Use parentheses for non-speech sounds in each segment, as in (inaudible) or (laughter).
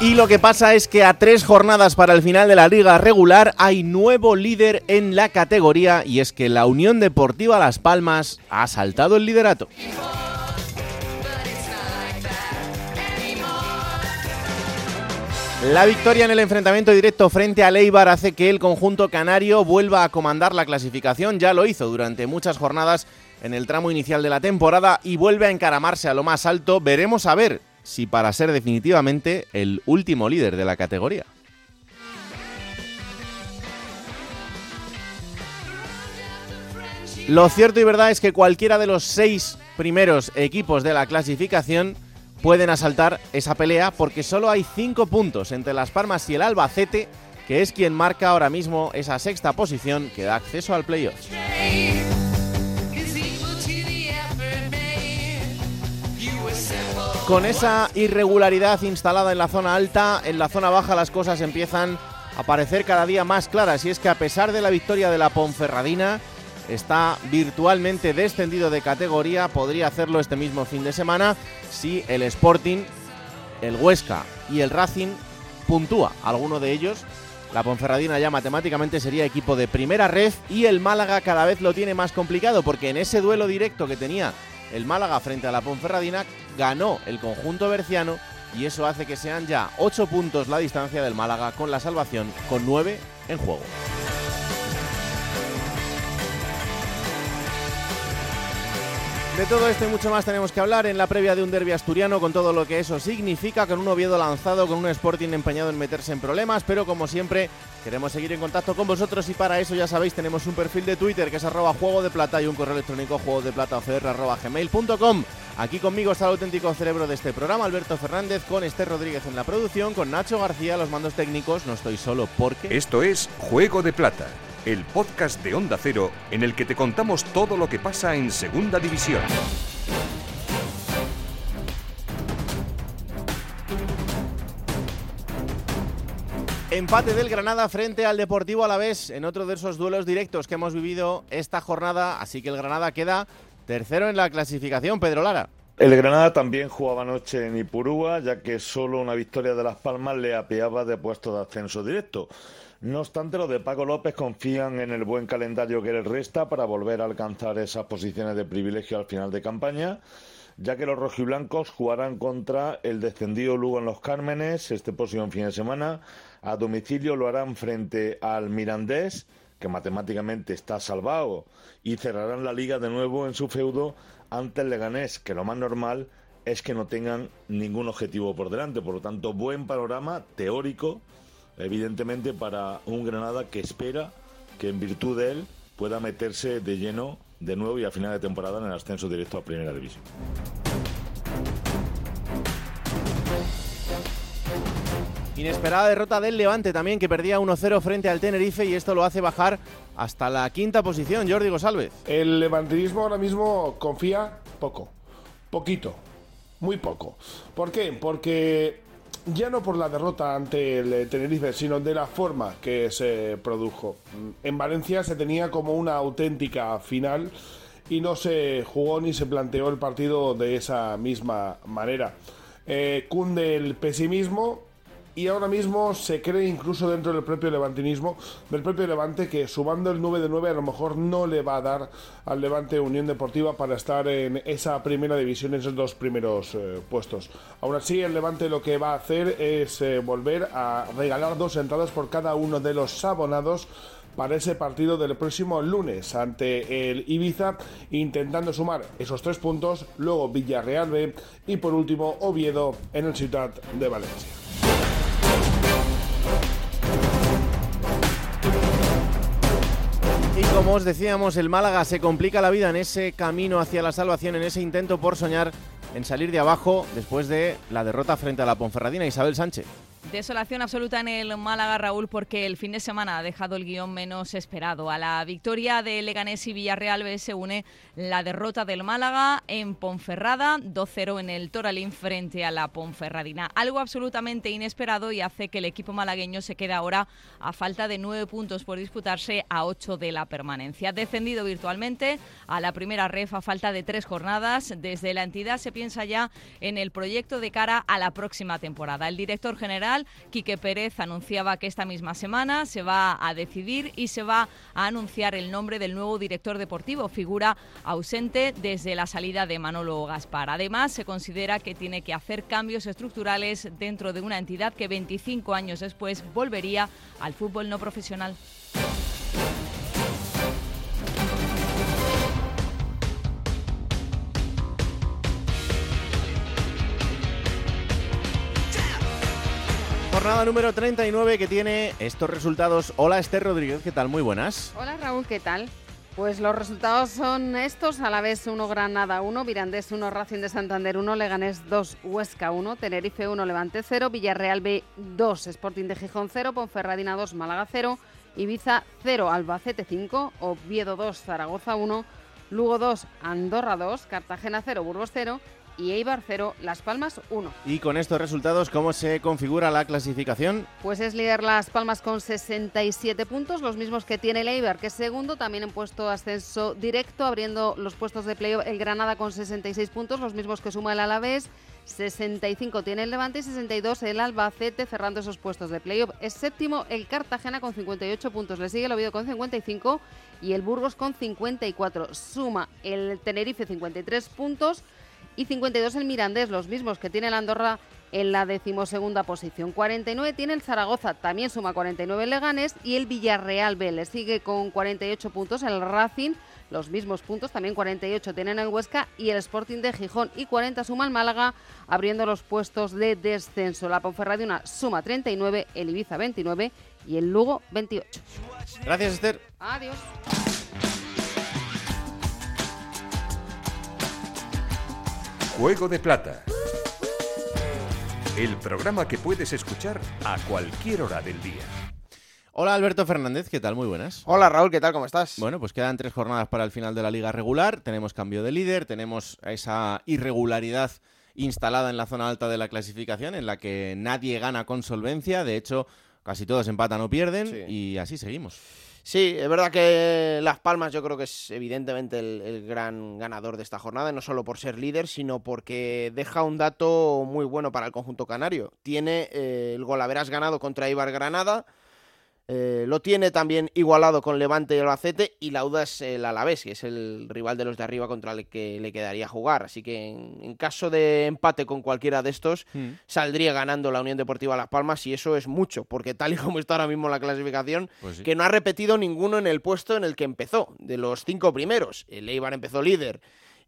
Y lo que pasa es que a tres jornadas para el final de la liga regular hay nuevo líder en la categoría y es que la Unión Deportiva Las Palmas ha saltado el liderato. La victoria en el enfrentamiento directo frente a Leibar hace que el conjunto canario vuelva a comandar la clasificación, ya lo hizo durante muchas jornadas en el tramo inicial de la temporada y vuelve a encaramarse a lo más alto. Veremos a ver si para ser definitivamente el último líder de la categoría. Lo cierto y verdad es que cualquiera de los seis primeros equipos de la clasificación pueden asaltar esa pelea porque solo hay cinco puntos entre Las Palmas y el Albacete, que es quien marca ahora mismo esa sexta posición que da acceso al playoff. Con esa irregularidad instalada en la zona alta, en la zona baja las cosas empiezan a parecer cada día más claras y es que a pesar de la victoria de la Ponferradina, está virtualmente descendido de categoría, podría hacerlo este mismo fin de semana si el Sporting, el Huesca y el Racing puntúa alguno de ellos. La Ponferradina ya matemáticamente sería equipo de primera red y el Málaga cada vez lo tiene más complicado porque en ese duelo directo que tenía el Málaga frente a la Ponferradina ganó el conjunto berciano y eso hace que sean ya 8 puntos la distancia del Málaga con la salvación con 9 en juego. De todo esto y mucho más tenemos que hablar en la previa de un derbi asturiano con todo lo que eso significa, con un Oviedo lanzado, con un Sporting empeñado en meterse en problemas, pero como siempre queremos seguir en contacto con vosotros y para eso ya sabéis tenemos un perfil de Twitter que es arroba juego de plata y un correo electrónico juego de plata. Aquí conmigo está el auténtico cerebro de este programa, Alberto Fernández, con Esther Rodríguez en la producción, con Nacho García los mandos técnicos, no estoy solo porque... Esto es Juego de Plata el podcast de Onda Cero en el que te contamos todo lo que pasa en Segunda División. Empate del Granada frente al Deportivo Alavés en otro de esos duelos directos que hemos vivido esta jornada, así que el Granada queda tercero en la clasificación, Pedro Lara. El Granada también jugaba anoche en Ipurúa, ya que solo una victoria de Las Palmas le apeaba de puesto de ascenso directo. No obstante, los de Paco López confían en el buen calendario que les resta para volver a alcanzar esas posiciones de privilegio al final de campaña, ya que los rojiblancos jugarán contra el descendido Lugo en los Cármenes este próximo fin de semana. A domicilio lo harán frente al Mirandés, que matemáticamente está salvado, y cerrarán la liga de nuevo en su feudo ante el Leganés, que lo más normal es que no tengan ningún objetivo por delante. Por lo tanto, buen panorama teórico evidentemente para un Granada que espera que en virtud de él pueda meterse de lleno de nuevo y a final de temporada en el ascenso directo a Primera División. Inesperada derrota del Levante también, que perdía 1-0 frente al Tenerife y esto lo hace bajar hasta la quinta posición. Jordi González. El levantinismo ahora mismo confía poco, poquito, muy poco. ¿Por qué? Porque ya no por la derrota ante el Tenerife, sino de la forma que se produjo. En Valencia se tenía como una auténtica final y no se jugó ni se planteó el partido de esa misma manera. Eh, cunde el pesimismo y ahora mismo se cree incluso dentro del propio levantinismo, del propio Levante, que sumando el 9 de 9 a lo mejor no le va a dar al Levante Unión Deportiva para estar en esa primera división, esos dos primeros eh, puestos. Aún así, el Levante lo que va a hacer es eh, volver a regalar dos entradas por cada uno de los abonados para ese partido del próximo lunes ante el Ibiza, intentando sumar esos tres puntos, luego Villarreal B y por último Oviedo en el Ciudad de Valencia. Como os decíamos, el Málaga se complica la vida en ese camino hacia la salvación, en ese intento por soñar en salir de abajo después de la derrota frente a la Ponferradina Isabel Sánchez. Desolación absoluta en el Málaga, Raúl, porque el fin de semana ha dejado el guion menos esperado. A la victoria de Leganés y Villarreal B se une la derrota del Málaga en Ponferrada, 2-0 en el Toralín frente a la Ponferradina. Algo absolutamente inesperado y hace que el equipo malagueño se quede ahora a falta de nueve puntos por disputarse a ocho de la permanencia. Descendido virtualmente a la primera ref a falta de tres jornadas. Desde la entidad se piensa ya en el proyecto de cara a la próxima temporada. El director general Quique Pérez anunciaba que esta misma semana se va a decidir y se va a anunciar el nombre del nuevo director deportivo, figura ausente desde la salida de Manolo Gaspar. Además, se considera que tiene que hacer cambios estructurales dentro de una entidad que 25 años después volvería al fútbol no profesional. Jornada número 39 que tiene estos resultados. Hola Esther Rodríguez, ¿qué tal? Muy buenas. Hola Raúl, ¿qué tal? Pues los resultados son estos, a la vez 1 Granada 1, Virandés 1, Racing de Santander 1, Leganés 2, Huesca 1, Tenerife 1, Levante 0, Villarreal B 2, Sporting de Gijón 0, Ponferradina 2, Málaga 0, Ibiza 0, Albacete 5, Oviedo 2, Zaragoza 1, Lugo 2, Andorra 2, Cartagena 0, Burgos 0 y Eibar 0, Las Palmas 1. Y con estos resultados, ¿cómo se configura la clasificación? Pues es líder Las Palmas con 67 puntos, los mismos que tiene el Eibar, que es segundo, también en puesto ascenso directo, abriendo los puestos de playoff el Granada con 66 puntos, los mismos que suma el Alavés. 65 tiene el Levante y 62 el Albacete cerrando esos puestos de playoff. Es séptimo el Cartagena con 58 puntos, le sigue el Oviedo con 55 y el Burgos con 54. Suma el Tenerife 53 puntos y 52 el Mirandés, los mismos que tiene el Andorra en la decimosegunda posición. 49 tiene el Zaragoza, también suma 49 el Leganés y el Villarreal B le sigue con 48 puntos el Racing, los mismos puntos, también 48 tienen el Huesca y el Sporting de Gijón y 40 suma el Málaga abriendo los puestos de descenso. La Ponferradina suma 39, el Ibiza 29 y el Lugo 28. Gracias Esther. Adiós. Juego de Plata. El programa que puedes escuchar a cualquier hora del día. Hola Alberto Fernández, ¿qué tal? Muy buenas. Hola Raúl, ¿qué tal? ¿Cómo estás? Bueno, pues quedan tres jornadas para el final de la liga regular, tenemos cambio de líder, tenemos esa irregularidad instalada en la zona alta de la clasificación en la que nadie gana con solvencia, de hecho casi todos empatan o pierden Sí. y así seguimos. Sí, es verdad que Las Palmas yo creo que es evidentemente el, gran ganador de esta jornada, no solo por ser líder, sino porque deja un dato muy bueno para el conjunto canario. Tiene eh, el golaveras ganado contra Ibar Granada, eh, lo tiene también igualado con Levante y Albacete y la duda es el Alavés, que es el rival de los de arriba contra el que le quedaría jugar. Así que en, en caso de empate con cualquiera de estos, saldría ganando la Unión Deportiva Las Palmas y eso es mucho, porque tal y como está ahora mismo la clasificación, Pues sí. que no ha repetido ninguno en el puesto en el que empezó, de los cinco primeros. El Eibar empezó líder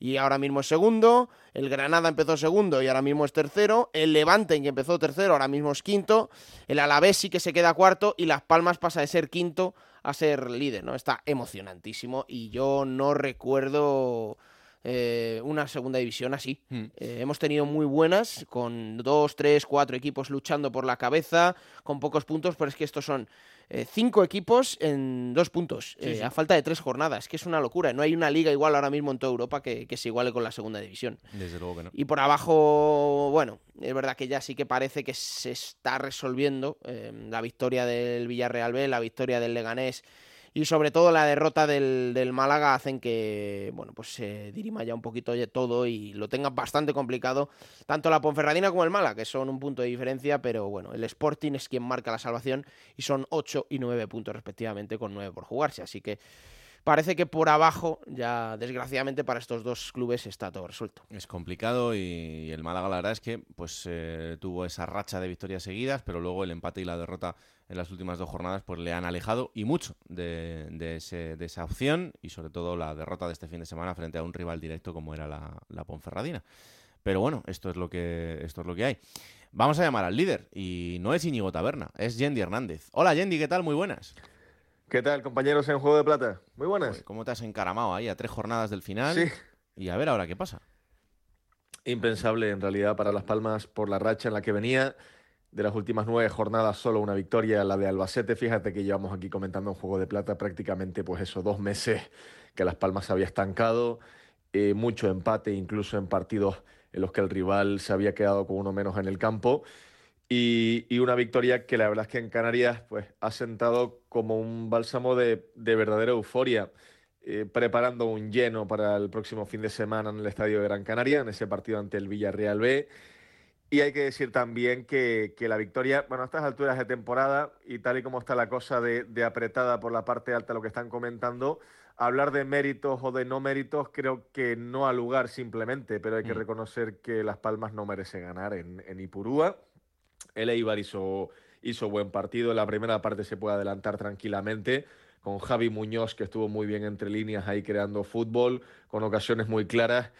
y ahora mismo es segundo, el Granada empezó segundo y ahora mismo es tercero, el Levante que empezó tercero ahora mismo es quinto, el Alavés sí que se queda cuarto y Las Palmas pasa de ser quinto a ser líder, ¿no? Está emocionantísimo y yo no recuerdo eh, una segunda división así. Hmm. Eh, hemos tenido muy buenas, con dos, tres, cuatro equipos luchando por la cabeza, con pocos puntos, pero es que estos son eh, cinco equipos en dos puntos, Sí, eh, sí. a falta de tres jornadas, que es una locura. No hay una liga igual ahora mismo en toda Europa que, que se iguale con la segunda división. Desde luego que no. Y por abajo, bueno, es verdad que ya sí que parece que se está resolviendo eh, la victoria del Villarreal B, la victoria del Leganés y sobre todo la derrota del, del Málaga hacen que, bueno, pues se dirima ya un poquito de todo y lo tengan bastante complicado tanto la Ponferradina como el Málaga, que son un punto de diferencia, pero bueno, el Sporting es quien marca la salvación y son 8 y 9 puntos respectivamente con 9 por jugarse, así que parece que por abajo ya desgraciadamente para estos dos clubes está todo resuelto. Es complicado y el Málaga la verdad es que pues eh, tuvo esa racha de victorias seguidas, pero luego el empate y la derrota en las últimas dos jornadas pues le han alejado y mucho de, de ese- de esa opción y sobre todo la derrota de este fin de semana frente a un rival directo como era la, la Ponferradina. Pero bueno, esto es lo que esto es lo que hay. Vamos a llamar al líder y no es Íñigo Taberna, es Yendi Hernández. Hola Yendi, ¿qué tal? Muy buenas. ¿Qué tal, compañeros en Juego de Plata? Muy buenas. ¿Cómo te has encaramado ahí a tres jornadas del final? Sí, Y a ver ahora qué pasa. impensable en realidad para Las Palmas por la racha en la que venía. De las últimas nueve jornadas, solo una victoria, la de Albacete. Fíjate que llevamos aquí comentando un juego de plata prácticamente, pues eso, dos meses que Las Palmas había estancado, eh, mucho empate, incluso en partidos en los que el rival se había quedado con uno menos en el campo. Y, una victoria que la verdad es que en Canarias pues, ha sentado como un bálsamo de, de verdadera euforia. Eh, preparando un lleno para el próximo fin de semana en el Estadio de Gran Canaria, en ese partido ante el Villarreal B. Y hay que decir también que, la victoria, bueno, a estas alturas de temporada y tal y como está la cosa de, apretada por la parte alta, lo que están comentando, hablar de méritos o de no méritos creo que no ha lugar simplemente, pero hay que mm. reconocer que Las Palmas no merece ganar en, en Ipurúa. El Eibar hizo, hizo buen partido, en la primera parte se puede adelantar tranquilamente con Javi Muñoz, que estuvo muy bien entre líneas ahí creando fútbol, con ocasiones muy claras,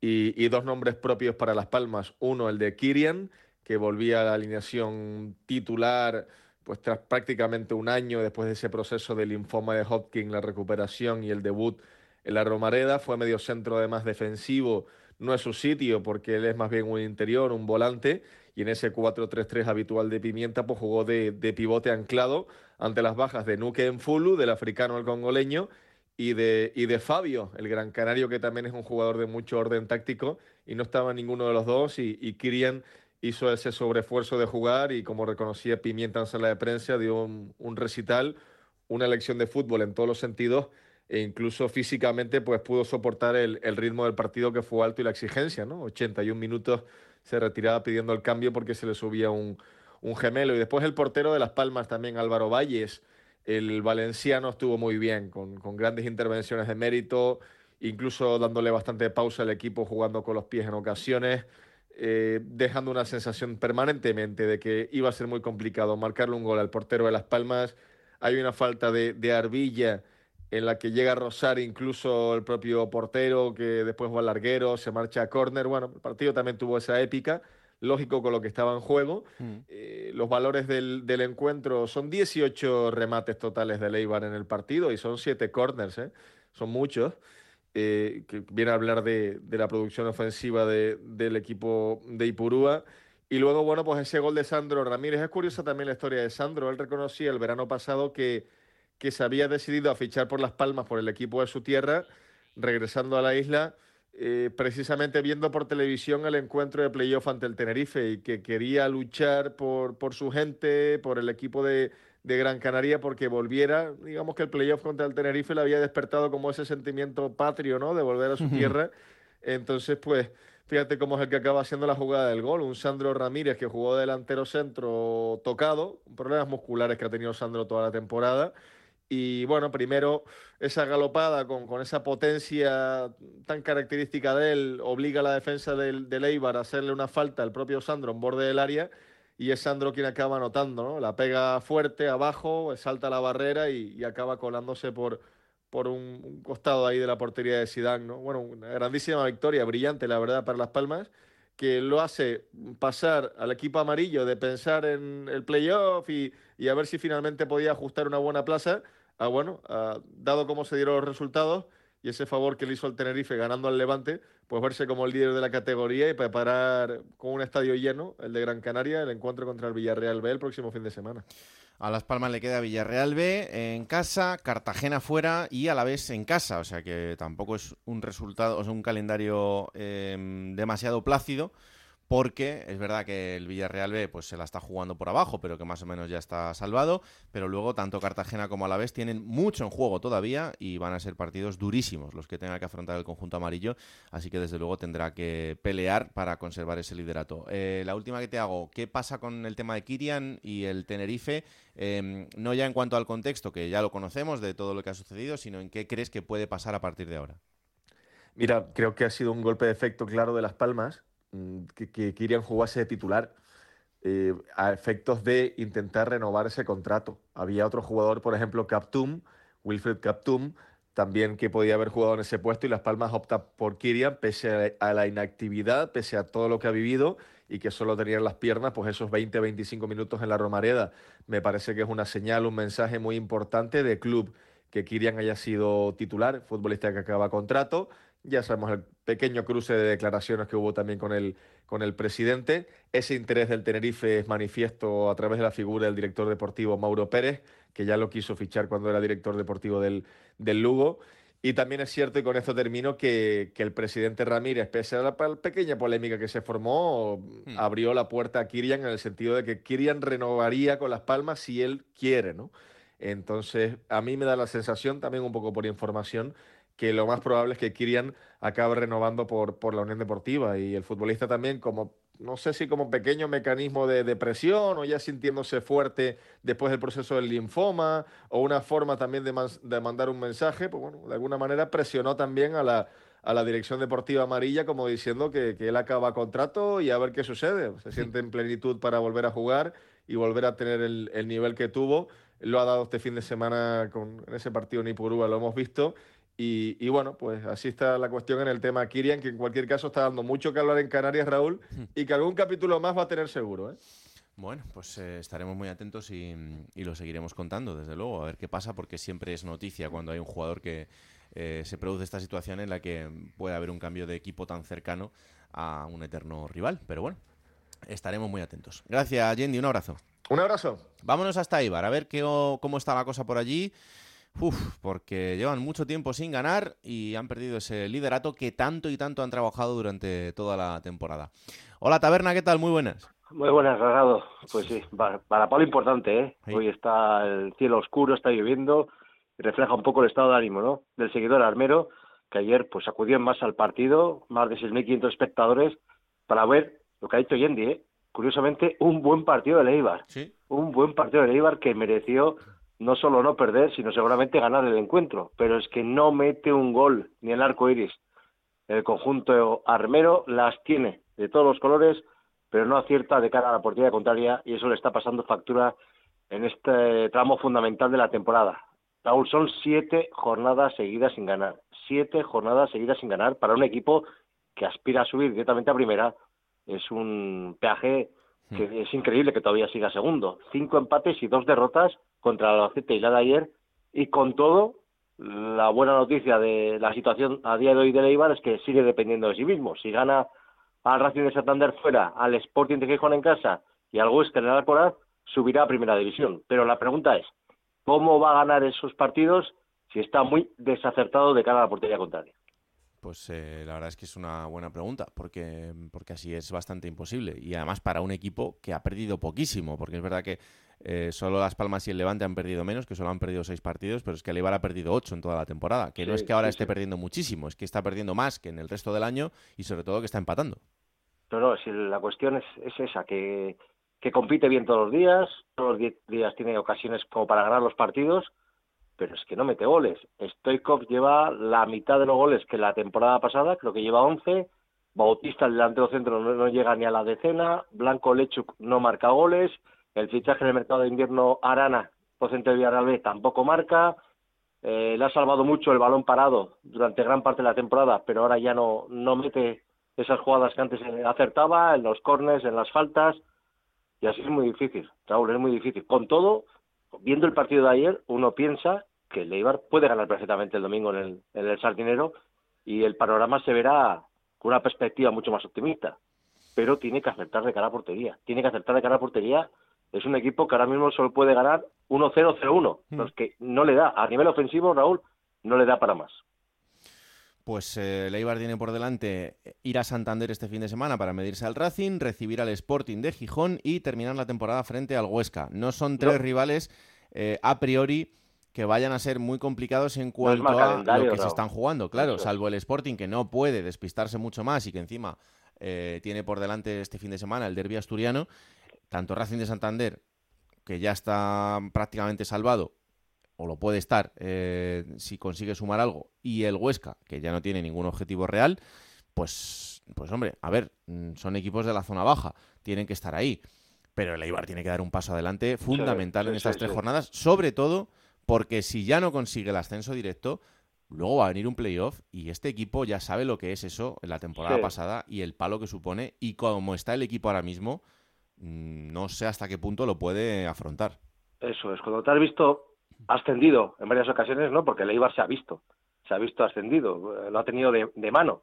y, dos nombres propios para Las Palmas. Uno, el de Kirian, que volvía a la alineación titular pues tras prácticamente un año después de ese proceso del linfoma de Hodgkin, la recuperación y el debut en la Romareda, fue medio centro además defensivo, no es su sitio porque él es más bien un interior, un volante, y en ese 4-3-3 habitual de Pimienta pues jugó de, pivote anclado ante las bajas de Nuke Enfulu, del africano al congoleño, y de, y de Fabio, el gran canario que también es un jugador de mucho orden táctico, y no estaba ninguno de los dos, y, y hizo ese sobreesfuerzo de jugar y como reconocía Pimienta en sala de prensa, dio un, recital, una lección de fútbol en todos los sentidos e incluso físicamente pues pudo soportar el, el, ritmo del partido que fue alto y la exigencia, ¿no? 81 minutos se retiraba pidiendo el cambio porque se le subía un, gemelo. Y después el portero de Las Palmas también, Álvaro Valles, el valenciano estuvo muy bien, con, grandes intervenciones de mérito, incluso dándole bastante pausa al equipo, jugando con los pies en ocasiones, eh, dejando una sensación permanentemente de que iba a ser muy complicado marcarle un gol al portero de Las Palmas. Hay una falta de, de Arbilla en la que llega a rozar incluso el propio portero, que después va al larguero, se marcha a córner. Bueno, el partido también tuvo esa épica, lógico con lo que estaba en juego. Mm. Eh, los valores del, encuentro son 18 remates totales de Leibar en el partido y son 7 corners, ¿eh? son muchos. Eh, que viene a hablar de, la producción ofensiva del equipo de Ipurúa. Y luego, bueno, pues ese gol de Sandro Ramírez. Es curiosa también la historia de Sandro. Él reconocía el verano pasado que que se había decidido a fichar por Las Palmas por el equipo de su tierra, regresando a la isla, eh, precisamente viendo por televisión el encuentro de playoff ante el Tenerife y que quería luchar por, por su gente, por el equipo de, Gran Canaria, porque volviera, digamos que el playoff contra el Tenerife le había despertado como ese sentimiento patrio, ¿no? De volver a su tierra. Entonces, pues, fíjate cómo es el que acaba haciendo la jugada del gol. Un Sandro Ramírez que jugó delantero centro tocado, problemas musculares que ha tenido Sandro toda la temporada y bueno, primero esa galopada con, con, esa potencia tan característica de él obliga a la defensa del, del, Eibar a hacerle una falta al propio Sandro en borde del área y es Sandro quien acaba anotando, ¿no? La pega fuerte abajo, salta la barrera y, acaba colándose por, por un, costado ahí de la portería de Sidán, ¿no? Bueno, una grandísima victoria, brillante la verdad para Las Palmas que lo hace pasar al equipo amarillo de pensar en el playoff y, y a ver si finalmente podía ajustar una buena plaza ah, bueno, ah, dado cómo se dieron los resultados y ese favor que le hizo al Tenerife ganando al Levante, pues verse como el líder de la categoría y preparar con un estadio lleno, el de Gran Canaria, el encuentro contra el Villarreal B el próximo fin de semana. A Las Palmas le queda Villarreal B en casa, Cartagena fuera y a la vez en casa. O sea que tampoco es un resultado, o un calendario em, demasiado plácido porque es verdad que el Villarreal B pues se la está jugando por abajo, pero que más o menos ya está salvado, pero luego tanto Cartagena como Alavés tienen mucho en juego todavía y van a ser partidos durísimos los que tenga que afrontar el conjunto amarillo, así que desde luego tendrá que pelear para conservar ese liderato. Eh, la última que te hago, ¿qué pasa con el tema de Kirian y el Tenerife? Em, no ya en cuanto al contexto, que ya lo conocemos de todo lo que ha sucedido, sino en qué crees que puede pasar a partir de ahora. Mira, creo que ha sido un golpe de efecto claro de Las Palmas que, que Kirian jugase de titular eh, a efectos de intentar renovar ese contrato. Había otro jugador, por ejemplo, Captum, Wilfred Captum, también que podía haber jugado en ese puesto y Las Palmas opta por Kirian pese a la inactividad, pese a todo lo que ha vivido y que solo tenía en las piernas pues esos 20-25 minutos en la Romareda. Me parece que es una señal, un mensaje muy importante de club que Kirian haya sido titular, futbolista que acaba contrato Ya sabemos el pequeño cruce de declaraciones que hubo también con el, con el presidente. Ese interés del Tenerife es manifiesto a través de la figura del director deportivo Mauro Pérez, que ya lo quiso fichar cuando era director deportivo del, del Lugo. Y también es cierto, y con esto termino, que, que el presidente Ramírez, pese a la pequeña polémica que se formó, hmm. abrió la puerta a Kirian en el sentido de que Kirian renovaría con Las Palmas si él quiere, ¿no? Entonces, a mí me da la sensación, también un poco por información, que lo más probable es que Kirian acabe renovando por, por la Unión Deportiva y el futbolista también como, no sé si como pequeño mecanismo de depresión o ya sintiéndose fuerte después del proceso del linfoma o una forma también de, de mandar un mensaje, pues bueno, de alguna manera presionó también a la, a la dirección deportiva amarilla como diciendo que, que, él acaba contrato y a ver qué sucede. Se siente en plenitud para volver a jugar y volver a tener el, el nivel que tuvo. Lo ha dado este fin de semana con, en ese partido en Ipurúa, lo hemos visto. Y, bueno, pues así está la cuestión en el tema Kirian, que en cualquier caso está dando mucho que hablar en Canarias, Raúl, y que algún capítulo más va a tener seguro. ¿eh? Bueno, pues eh, estaremos muy atentos y, lo seguiremos contando, desde luego, a ver qué pasa, porque siempre es noticia cuando hay un jugador que eh, se produce esta situación en la que puede haber un cambio de equipo tan cercano a un eterno rival. Pero bueno, estaremos muy atentos. Gracias, Yendi, un abrazo. Un abrazo. Vámonos hasta Ibar, a ver qué, cómo está la cosa por allí. Uf, porque llevan mucho tiempo sin ganar y han perdido ese liderato que tanto y tanto han trabajado durante toda la temporada. Hola Taberna, ¿qué tal? Muy buenas. Muy buenas, Ragado. Pues sí, para, Pablo importante, ¿eh? Hoy está el cielo oscuro, está lloviendo refleja un poco el estado de ánimo, ¿no? Del seguidor armero, que ayer pues acudió más al partido, más de 6.500 espectadores, para ver lo que ha dicho Yendi, ¿eh? Curiosamente, un buen partido de Leibar. ¿Sí? Un buen partido de Leibar que mereció no solo no perder, sino seguramente ganar el encuentro. Pero es que no mete un gol ni el arco iris. El conjunto armero las tiene de todos los colores, pero no acierta de cara a la portería contraria y eso le está pasando factura en este tramo fundamental de la temporada. Raúl, son siete jornadas seguidas sin ganar. Siete jornadas seguidas sin ganar para un equipo que aspira a subir directamente a primera. Es un peaje que hmm. es increíble que todavía siga segundo. Cinco empates y dos derrotas contra el Albacete y la de ayer, y con todo, la buena noticia de la situación a día de hoy de Leibar es que sigue dependiendo de sí mismo. Si gana al Racing de Santander fuera, al Sporting de Gijón en casa y al Huesca en el Alcoraz, subirá a Primera División. Pero la pregunta es, ¿cómo va a ganar esos partidos si está muy desacertado de cara a la portería contraria? Pues eh, la verdad es que es una buena pregunta, porque, porque así es bastante imposible. Y además para un equipo que ha perdido poquísimo, porque es verdad que eh, solo Las Palmas y el Levante han perdido menos, que solo han perdido seis partidos, pero es que el Eibar ha perdido ocho en toda la temporada. Que no es que ahora esté perdiendo muchísimo, es que está perdiendo más que en el resto del año y sobre todo que está empatando. Pero no, si la cuestión es, esa, que, que compite bien todos los días, todos los días tiene ocasiones como para ganar los partidos, pero es que no mete goles. Stoikov lleva la mitad de los goles que la temporada pasada, creo que lleva 11. Bautista, el delantero centro, no, no llega ni a la decena. Blanco Lechuk no marca goles. El fichaje en el mercado de invierno Arana, procedente de Villarreal B, tampoco marca. Eh, le ha salvado mucho el balón parado durante gran parte de la temporada, pero ahora ya no, no mete esas jugadas que antes acertaba, en los corners, en las faltas. Y así es muy difícil, Raúl, es muy difícil. Con todo, viendo el partido de ayer, uno piensa que el Eibar puede ganar perfectamente el domingo en el, en el Sardinero y el panorama se verá con una perspectiva mucho más optimista. Pero tiene que acertar de cara a portería. Tiene que acertar de cara a portería es un equipo que ahora mismo solo puede ganar 1-0-0-1. Mm. que no le da, a nivel ofensivo, Raúl, no le da para más. Pues eh, Leibar tiene por delante ir a Santander este fin de semana para medirse al Racing, recibir al Sporting de Gijón y terminar la temporada frente al Huesca. No son tres rivales eh, a priori que vayan a ser muy complicados en cuanto a lo que se están jugando, claro, salvo el Sporting que no puede despistarse mucho más y que encima eh, tiene por delante este fin de semana el derby asturiano tanto Racing de Santander, que ya está prácticamente salvado, o lo puede estar eh, si consigue sumar algo, y el Huesca, que ya no tiene ningún objetivo real, pues, pues hombre, a ver, mm, son equipos de la zona baja, tienen que estar ahí. Pero el Eibar tiene que dar un paso adelante fundamental en estas tres jornadas, sobre todo porque si ya no consigue el ascenso directo, luego va a venir un playoff y este equipo ya sabe lo que es eso en la temporada pasada y el palo que supone. Y como está el equipo ahora mismo, Mm, no sé hasta qué punto lo puede afrontar. Eso es, cuando te has visto ascendido en varias ocasiones, ¿no? Porque el Eibar se ha visto. se ha visto ascendido, lo ha tenido de, mano.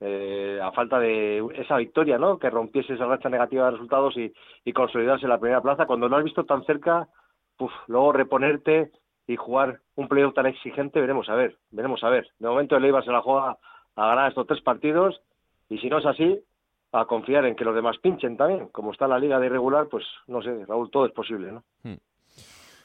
Eh, a falta de esa victoria, ¿no? Que rompiese esa racha negativa de resultados y, y consolidarse en la primera plaza. Cuando lo has visto tan cerca, luego reponerte y jugar un playoff tan exigente, veremos a ver, veremos a ver. De momento el Eibar se la juega a ganar estos tres partidos y si no es así, a confiar en que los demás pinchen también. Como está la liga de irregular, pues no sé, Raúl, todo es posible, ¿no? Hmm.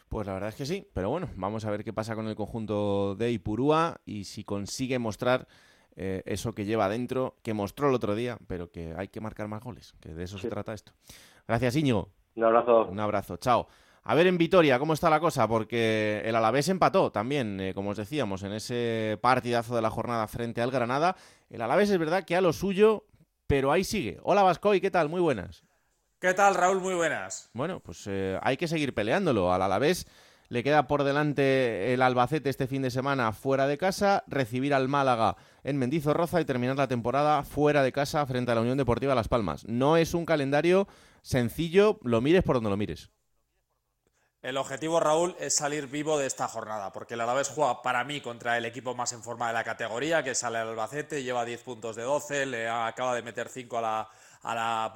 Pues la verdad es que sí, pero bueno, vamos a ver qué pasa con el conjunto de Ipurúa y si consigue mostrar eh, eso que lleva adentro, que mostró el otro día, pero que hay que marcar más goles, que de eso se trata esto. Gracias, Íñigo. Un abrazo. Un abrazo, chao. A ver en Vitoria cómo está la cosa, porque el Alavés empató también, eh, como os decíamos, en ese partidazo de la jornada frente al Granada. El Alavés es verdad que a lo suyo, pero ahí sigue. Hola Vascoy, ¿qué tal? Muy buenas. ¿Qué tal, Raúl? Muy buenas. Bueno, pues eh, hay que seguir peleándolo. Al Alavés le queda por delante el Albacete este fin de semana fuera de casa, recibir al Málaga en Mendizorroza y terminar la temporada fuera de casa frente a la Unión Deportiva Las Palmas. No es un calendario sencillo, lo mires por donde lo mires. El objetivo, Raúl, es salir vivo de esta jornada, porque el Alavés juega para mí contra el equipo más en forma de la categoría, que sale al Albacete, lleva 10 puntos de 12, le acaba de meter 5 a la, a la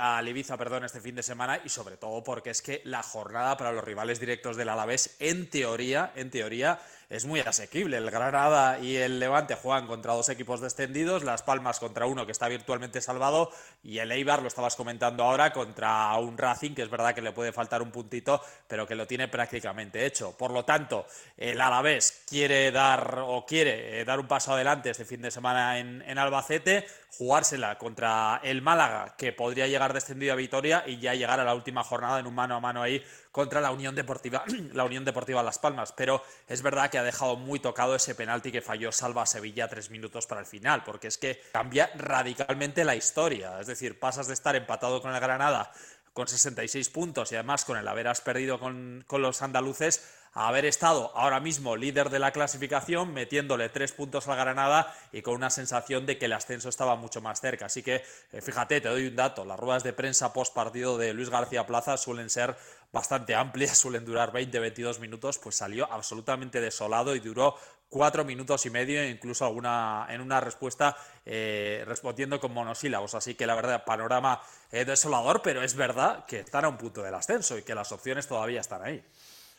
a Ibiza, perdón, este fin de semana y sobre todo porque es que la jornada para los rivales directos del Alavés, en teoría, en teoría, es muy asequible. El Granada y el Levante juegan contra dos equipos descendidos, Las Palmas contra uno que está virtualmente salvado y el Eibar, lo estabas comentando ahora, contra un Racing que es verdad que le puede faltar un puntito, pero que lo tiene prácticamente hecho. Por lo tanto, el Alavés quiere dar o quiere eh, dar un paso adelante este fin de semana en, en Albacete, jugársela contra el Málaga, que podría llegar descendido a Vitoria y ya llegar a la última jornada en un mano a mano ahí contra la Unión Deportiva, (clears throat) la Unión Deportiva Las Palmas. Pero es verdad que ha dejado muy tocado ese penalti que falló Salva Sevilla tres minutos para el final, porque es que cambia radicalmente la historia. Es decir, pasas de estar empatado con el Granada con 66 puntos y además con el haberas perdido con, con los andaluces a haber estado ahora mismo líder de la clasificación, metiéndole tres puntos al Granada y con una sensación de que el ascenso estaba mucho más cerca. Así que, eh, fíjate, te doy un dato, las ruedas de prensa post partido de Luis García Plaza suelen ser bastante amplias, (laughs) suelen durar 20-22 minutos, pues salió absolutamente desolado y duró cuatro minutos y medio, incluso alguna, en una respuesta eh, respondiendo con monosílabos. Así que la verdad, panorama eh, desolador, pero es verdad que están a un punto del ascenso y que las opciones todavía están ahí.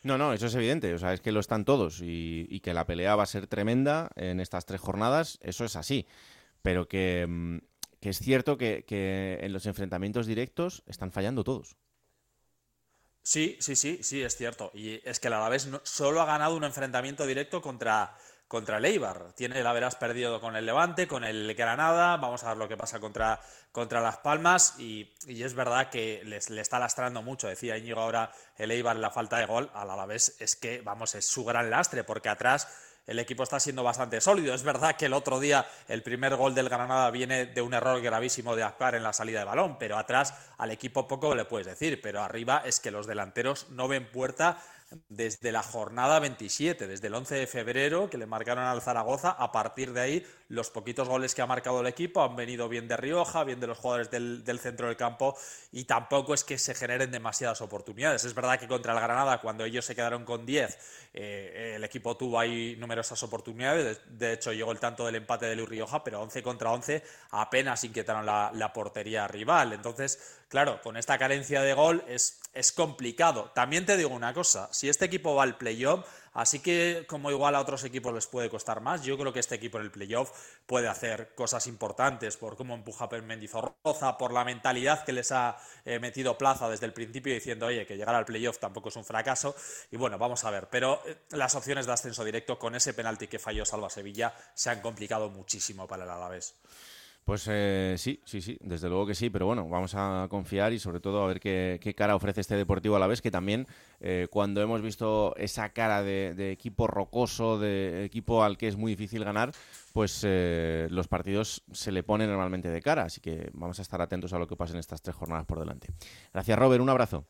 No, no, eso es evidente. O sea, es que lo están todos y, que la pelea va a ser tremenda en estas tres jornadas, eso es así. Pero que, mm, es cierto que, en los enfrentamientos directos están fallando todos. Sí, sí, sí, sí, es cierto. Y es que el Alavés solo ha ganado un enfrentamiento directo contra, contra el Eibar. Tiene el haberás perdido con el Levante, con el Granada. Vamos a ver lo que pasa contra, contra Las Palmas. Y, es verdad que les, le está lastrando mucho. Decía Íñigo ahora el Eibar la falta de gol. Al Alavés es que, vamos, es su gran lastre, porque atrás el equipo está siendo bastante sólido. Es verdad que el otro día el primer gol del Granada viene de un error gravísimo de Akbar en la salida de balón, pero atrás al equipo poco le puedes decir, pero arriba es que los delanteros no ven puerta desde la jornada 27, desde el 11 de febrero que le marcaron al Zaragoza. A partir de ahí, los poquitos goles que ha marcado el equipo han venido bien de Rioja, bien de los jugadores del, centro del campo y tampoco es que se generen demasiadas oportunidades. Es verdad que contra el Granada, cuando ellos se quedaron con 10, eh, el equipo tuvo ahí numerosas oportunidades. De, hecho, llegó el tanto del empate de Luis Rioja, pero 11 contra 11 apenas inquietaron la, la portería rival. Entonces, claro, con esta carencia de gol es, es complicado. También te digo una cosa, si este equipo va al playoff, así que como igual a otros equipos les puede costar más, yo creo que este equipo en el playoff puede hacer cosas importantes por cómo empuja Mendizorroza, por la mentalidad que les ha eh, metido Plaza desde el principio diciendo, oye, que llegar al playoff tampoco es un fracaso. Y bueno, vamos a ver, pero eh, las opciones de ascenso directo con ese penalti que falló Salva Sevilla se han complicado muchísimo para el Alavés. Pues eh, sí, sí, sí, desde luego que sí, pero bueno, vamos a confiar y sobre todo a ver qué, cara ofrece este Deportivo a la vez, que también eh, cuando hemos visto esa cara de, equipo rocoso, de equipo al que es muy difícil ganar, pues eh, los partidos se le ponen normalmente de cara, así que vamos a estar atentos a lo que pase en estas tres jornadas por delante. Gracias Robert, un abrazo.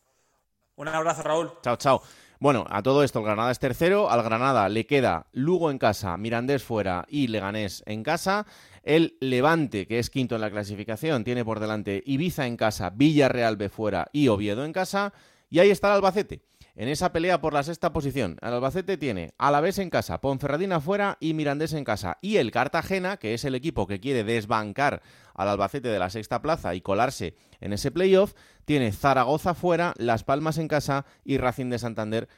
Un abrazo Raúl. Chao, chao. Bueno, a todo esto el Granada es tercero, al Granada le queda Lugo en casa, Mirandés fuera y Leganés en casa. El Levante, que es quinto en la clasificación, tiene por delante Ibiza en casa, Villarreal B fuera y Oviedo en casa. Y ahí está el Albacete. en esa pelea por la sexta posición. El Albacete tiene Alavés en casa, Ponferradina fuera y Mirandés en casa. Y el Cartagena, que es el equipo que quiere desbancar al Albacete de la sexta plaza y colarse en ese playoff, tiene Zaragoza fuera, Las Palmas en casa y Racing de Santander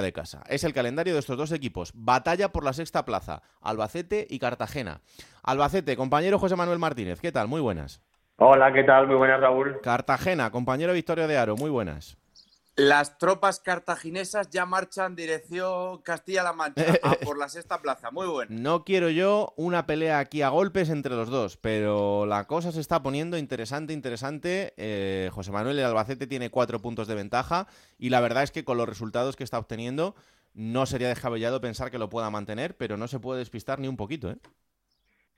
de casa. Es el calendario de estos dos equipos. Batalla por la sexta plaza, Albacete y Cartagena. Albacete, compañero José Manuel Martínez, ¿qué tal? Muy buenas. Hola, ¿qué tal? Muy buenas, Raúl. Cartagena, compañero Victoria de Aro, muy buenas. Las tropas cartaginesas ya marchan dirección Castilla-La Mancha a (laughs) por la sexta plaza. Muy bueno. No quiero yo una pelea aquí a golpes entre los dos, pero la cosa se está poniendo interesante, interesante. Eh, José Manuel el Albacete tiene cuatro puntos de ventaja y la verdad es que con los resultados que está obteniendo no sería descabellado pensar que lo pueda mantener, pero no se puede despistar ni un poquito, ¿eh?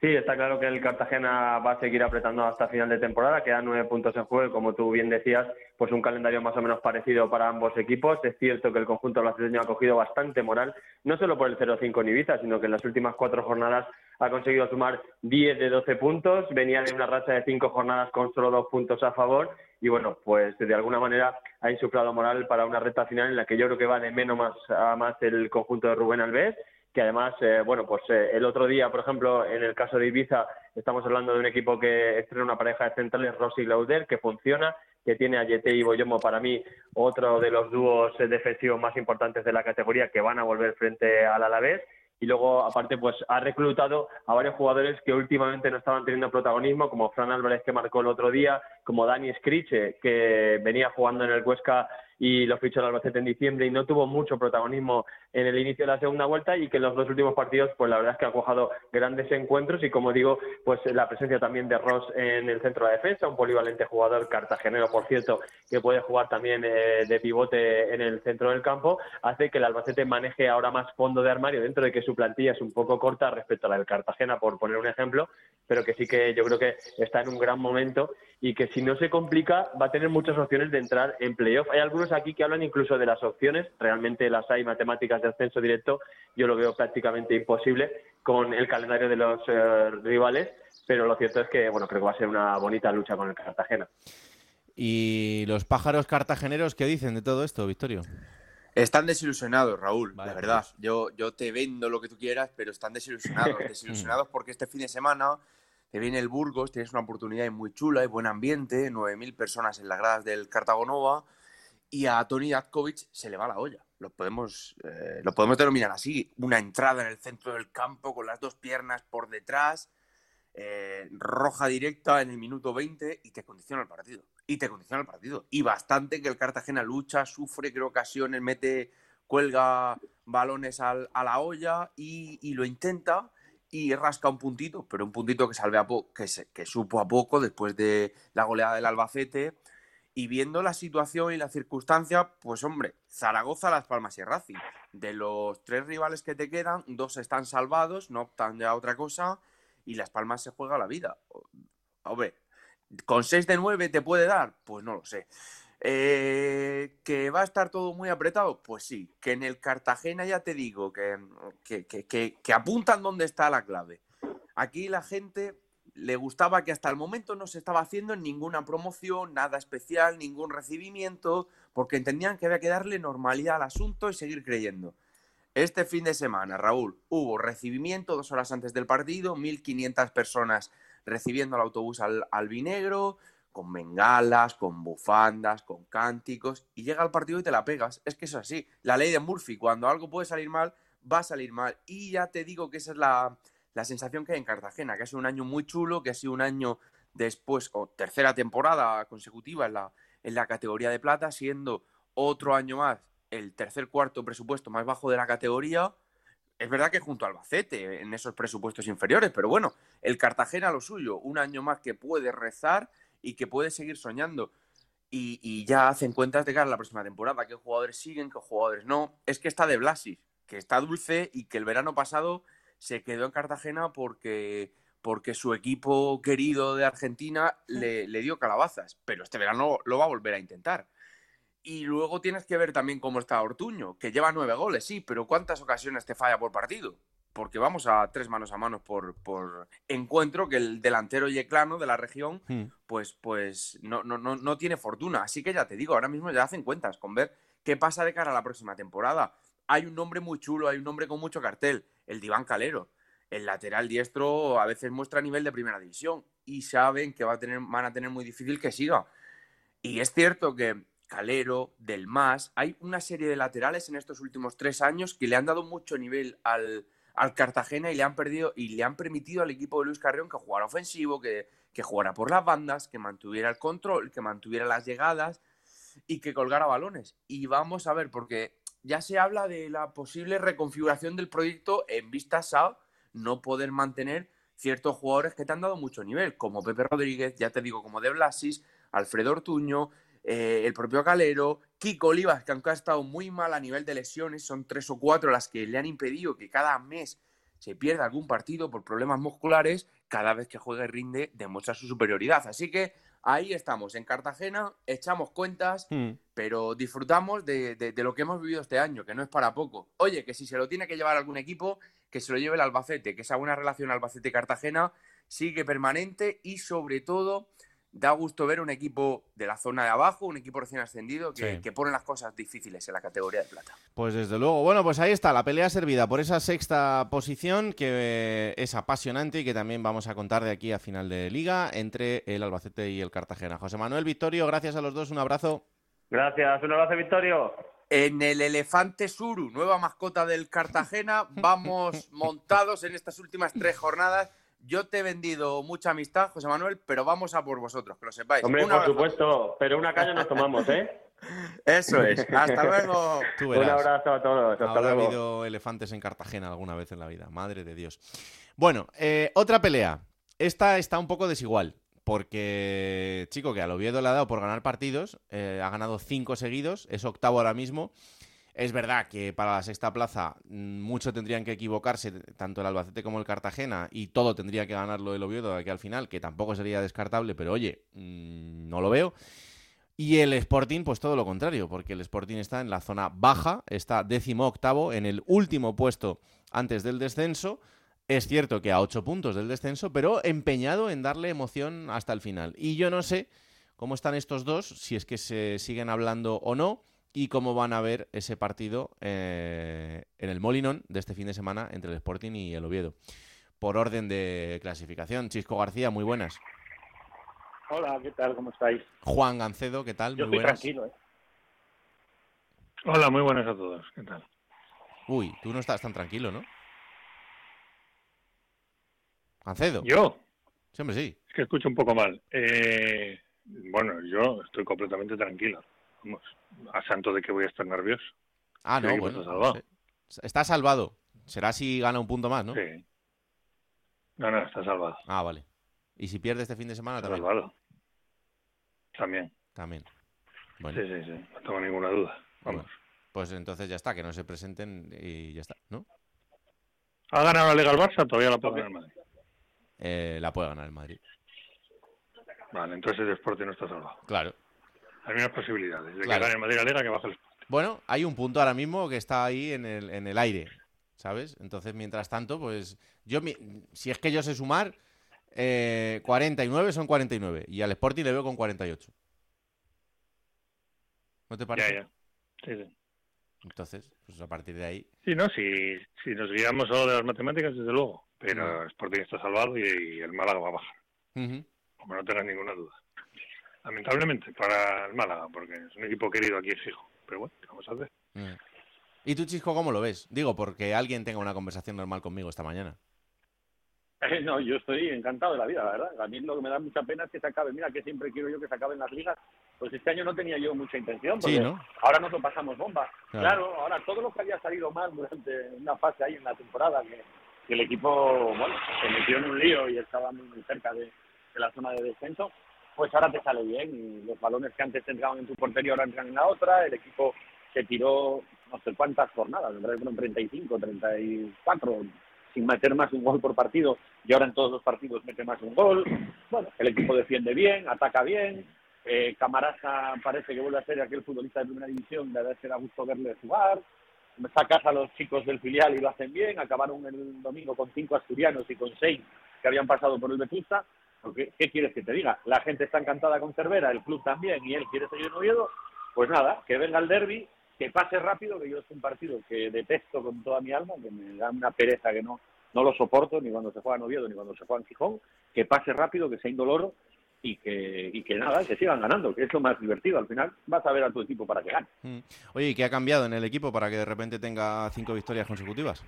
Sí, está claro que el Cartagena va a seguir apretando hasta final de temporada, quedan nueve puntos en juego, como tú bien decías, pues un calendario más o menos parecido para ambos equipos. Es cierto que el conjunto brasileño ha cogido bastante moral, no solo por el 0-5 en Ibiza, sino que en las últimas cuatro jornadas ha conseguido sumar 10 de 12 puntos, venía de una racha de cinco jornadas con solo dos puntos a favor. Y bueno, pues de alguna manera ha insuflado moral para una recta final en la que yo creo que va de menos más a más el conjunto de Rubén Alves que además, eh, bueno, pues eh, el otro día, por ejemplo, en el caso de Ibiza, estamos hablando de un equipo que estrena una pareja de centrales, Rossi y Lauder, que funciona, que tiene a Yete y Boyomo para mí otro de los dúos defensivos más importantes de la categoría que van a volver frente al Alavés. Y luego aparte pues ha reclutado a varios jugadores que últimamente no estaban teniendo protagonismo como Fran Álvarez que marcó el otro día como Dani Scriche que venía jugando en el Huesca y lo fichó el Albacete en diciembre y no tuvo mucho protagonismo en el inicio de la segunda vuelta y que en los dos últimos partidos pues la verdad es que ha cuajado grandes encuentros y como digo pues la presencia también de Ross en el centro de defensa, un polivalente jugador cartagenero por cierto que puede jugar también eh, de pivote en el centro del campo, hace que el Albacete maneje ahora más fondo de armario dentro de que su plantilla es un poco corta respecto a la del Cartagena por poner un ejemplo, pero que sí que yo creo que está en un gran momento y que si no se complica va a tener muchas opciones de entrar en playoff. Hay algunos aquí que hablan incluso de las opciones, realmente las hay matemáticas de ascenso directo, yo lo veo prácticamente imposible con el calendario de los eh, rivales, pero lo cierto es que bueno, creo que va a ser una bonita lucha con el Cartagena. ¿Y los pájaros cartageneros qué dicen de todo esto, Victorio? Están desilusionados, Raúl, la verdad. Pues. Yo, yo te vendo lo que tú quieras, pero están desilusionados. (laughs) desilusionados porque este fin de semana te viene el Burgos, tienes una oportunidad muy chula, hay buen ambiente, 9.000 personas en las gradas del Cartagonova y a Tony Atkovic se le va la olla. Lo podemos, eh, lo podemos denominar así, una entrada en el centro del campo con las dos piernas por detrás, eh, roja directa en el minuto 20 y te condiciona el partido. Y te condiciona el partido. Y bastante que el Cartagena lucha, sufre, crea ocasiones, mete, cuelga balones a la olla y lo intenta y rasca un puntito, pero un puntito que, salve a que, supo a poco después de la goleada del Albacete. Y viendo la situación y la circunstancia, pues hombre, Zaragoza, Las Palmas y Racing. De los tres rivales que te quedan, dos están salvados, no optan ya a otra cosa, y Las Palmas se juega la vida. Hombre, ¿con 6 de 9 te puede dar? Pues no lo sé. Eh, ¿Que va a estar todo muy apretado? Pues sí, que en el Cartagena ya te digo que, que, apuntan dónde está la clave. Aquí la gente le gustaba que hasta el momento no se estaba haciendo ninguna promoción, nada especial, ningún recibimiento, porque entendían que había que darle normalidad al asunto y seguir creyendo. Este fin de semana, Raúl, hubo recibimiento dos horas antes del partido, 1.500 personas recibiendo el autobús al albinegro, con bengalas, con bufandas, con cánticos, y llega al partido y te la pegas. Es que es así. La ley de Murphy, cuando algo puede salir mal, va a salir mal. Y ya te digo que esa es la, sensación que hay en Cartagena, que ha sido un año muy chulo, que ha sido un año después, o tercera temporada consecutiva en la, en la categoría de plata, siendo otro año más el tercer cuarto presupuesto más bajo de la categoría. Es verdad que junto al Albacete en esos presupuestos inferiores, pero bueno, el Cartagena lo suyo, un año más que puede rezar y que puede seguir soñando. Y, ya hacen cuentas de cara a la próxima temporada, qué jugadores siguen, qué jugadores no. Es que está de Blasis, que está dulce y que el verano pasado se quedó en Cartagena porque, porque su equipo querido de Argentina le, le dio calabazas, pero este verano lo va a volver a intentar. Y luego tienes que ver también cómo está Ortuño, que lleva nueve goles, sí, pero ¿cuántas ocasiones te falla por partido? Porque vamos a tres manos a manos por, por encuentro, que el delantero yeclano de la región, hmm. pues, pues no, no, no, no tiene fortuna. Así que ya te digo, ahora mismo ya hacen cuentas con ver ¿Qué pasa de cara a la próxima temporada? Hay un nombre muy chulo, hay un nombre con mucho cartel, el Diván Calero. El lateral diestro a veces muestra nivel de primera división y saben que va a tener, van a tener muy difícil que siga. Y es cierto que Calero, Del Más, hay una serie de laterales en estos últimos tres años que le han dado mucho nivel al, al Cartagena y le han perdido y le han permitido al equipo de Luis Carrión que jugara ofensivo, que, que jugara por las bandas, que mantuviera el control, que mantuviera las llegadas y que colgara balones. Y vamos a ver, porque ya se habla de la posible reconfiguración del proyecto en vista a no poder mantener ciertos jugadores que te han dado mucho nivel, como Pepe Rodríguez, ya te digo, como De Blasis, Alfredo Ortuño, eh, el propio Calero, Kiko Olivas, que aunque ha estado muy mal a nivel de lesiones, son tres o cuatro las que le han impedido que cada mes se pierda algún partido por problemas musculares, cada vez que juega y rinde demuestra su superioridad. Así que ahí estamos, en Cartagena, echamos cuentas, Hmm. pero disfrutamos de, de- de lo que hemos vivido este año, que no es para poco. Oye, que si se lo tiene que llevar algún equipo, que se lo lleve el Albacete, que esa buena relación Albacete-Cartagena sigue permanente y sobre todo da gusto ver un equipo de la zona de abajo, un equipo recién ascendido que, Sí. que pone las cosas difíciles en la categoría de plata. Pues desde luego. Bueno, pues ahí está la pelea servida por esa sexta posición que es apasionante y que también vamos a contar de aquí a final de liga entre el Albacete y el Cartagena. José Manuel Victorio, gracias a los dos, un abrazo. Gracias, un abrazo, Victorio. En el Elefante Suru, nueva mascota del Cartagena, (laughs) vamos montados en estas últimas tres jornadas. Yo te he vendido mucha amistad, José Manuel, pero vamos a por vosotros, que lo sepáis. Hombre, Un por supuesto, pero una caña nos tomamos, ¿eh? (laughs) Eso es. Hasta luego. (laughs) Tú Un verás. abrazo a todos. Hasta Habrá luego. habido elefantes en Cartagena alguna vez en la vida, madre de Dios. Bueno, eh, otra pelea. Esta está un poco desigual, porque, chico, que al Oviedo le ha dado por ganar partidos, eh, ha ganado cinco seguidos, es octavo ahora mismo. Es verdad que para la sexta plaza mm, mucho tendrían que equivocarse, tanto el Albacete como el Cartagena, y todo tendría que ganarlo el Oviedo aquí al final, que tampoco sería descartable, pero oye, mm, no lo veo. Y el Sporting, pues todo lo contrario, porque el Sporting está en la zona baja, está décimo octavo, en el último puesto antes del descenso. Es cierto que a ocho puntos del descenso, pero empeñado en darle emoción hasta el final. Y yo no sé cómo están estos dos, si es que se siguen hablando o no, y cómo van a ver ese partido eh, en el Molinón de este fin de semana entre el Sporting y el Oviedo. Por orden de clasificación. Chisco García, muy buenas. Hola, ¿qué tal? ¿Cómo estáis? Juan Gancedo, ¿qué tal? Yo muy estoy buenas. tranquilo, ¿eh? Hola, muy buenas a todos. ¿Qué tal? Uy, tú no estás tan tranquilo, ¿no? Gancedo. ¿Yo? Sí, hombre, sí. Es que escucho un poco mal. Eh, bueno, yo estoy completamente tranquilo. A santo de que voy a estar nervioso. Ah, no, bueno. está salvado. sí. Está salvado. Será si gana un punto más, ¿no? Sí. No, no, está salvado. Ah, vale. Y si pierde este fin de semana Está también. salvado. También. También. Bueno, Sí, sí, sí. No tengo ninguna duda. Vamos. pues entonces ya está, que no se presenten y ya está, ¿no? ¿Ha ganado la Liga el Barça? Todavía la puede ganar el Madrid. Eh, la puede ganar el Madrid. Vale, entonces el Sporting no está salvado. Claro. Hay menos posibilidades de Claro. que gane el Madrid la Liga que baje el Bueno, hay un punto ahora mismo que está ahí en el, en el aire, ¿sabes? Entonces, mientras tanto, pues yo, si es que yo sé sumar, eh, 49 son 49 y al Sporting le veo con 48. ¿No te parece? Ya, ya. Sí, sí. Entonces, pues a partir de ahí... Sí, no, si, si nos guiamos solo de las matemáticas, desde luego. Pero Mm. el Sporting está salvado y, y el Málaga va a bajar. Ujú. Como no tengas ninguna duda. Lamentablemente para el Málaga, porque es un equipo querido aquí fijo. Pero bueno, ¿qué vamos a hacer? Mm. ¿Y tú, Chisco, cómo lo ves? Digo, porque alguien tenga una conversación normal conmigo esta mañana. Eh, No, yo estoy encantado de la vida, la verdad. A mí lo que me da mucha pena es que se acabe. Mira, que siempre quiero yo que se acaben las ligas. Pues este año no tenía yo mucha intención. Sí, porque ¿no? Ahora nos lo pasamos bomba. Claro. Claro. ahora todo lo que había salido mal durante una fase ahí en la temporada, que, que el equipo, bueno, se metió en un lío y estaba muy, muy cerca de, de la zona de descenso, pues ahora te sale bien. Los balones que antes entraban en tu portería ahora entran en la otra. El equipo se tiró no sé cuántas jornadas, me fueron 35, 34, sin meter más un gol por partido, y ahora en todos los partidos mete más un gol. Bueno, el equipo defiende bien, ataca bien. Eh, parece que vuelve a ser aquel futbolista de primera división, de verdad que da gusto verle jugar. Sacas a los chicos del filial y lo hacen bien. Acabaron el domingo con cinco asturianos y con seis que habían pasado por el Vetusta. ¿Qué quieres que te diga? La gente está encantada con Cervera, el club también, y él quiere seguir en Oviedo. Pues nada, que venga el derby que pase rápido, que yo es un partido que detesto con toda mi alma, que me da una pereza que no, no lo soporto ni cuando se juega en Oviedo ni cuando se juega en Gijón, que pase rápido, que sea indoloro y que, y que nada, que sigan ganando, que es lo más divertido. Al final vas a ver a tu equipo para que gane. Mm. Oye, ¿y qué ha cambiado en el equipo para que de repente tenga cinco victorias consecutivas?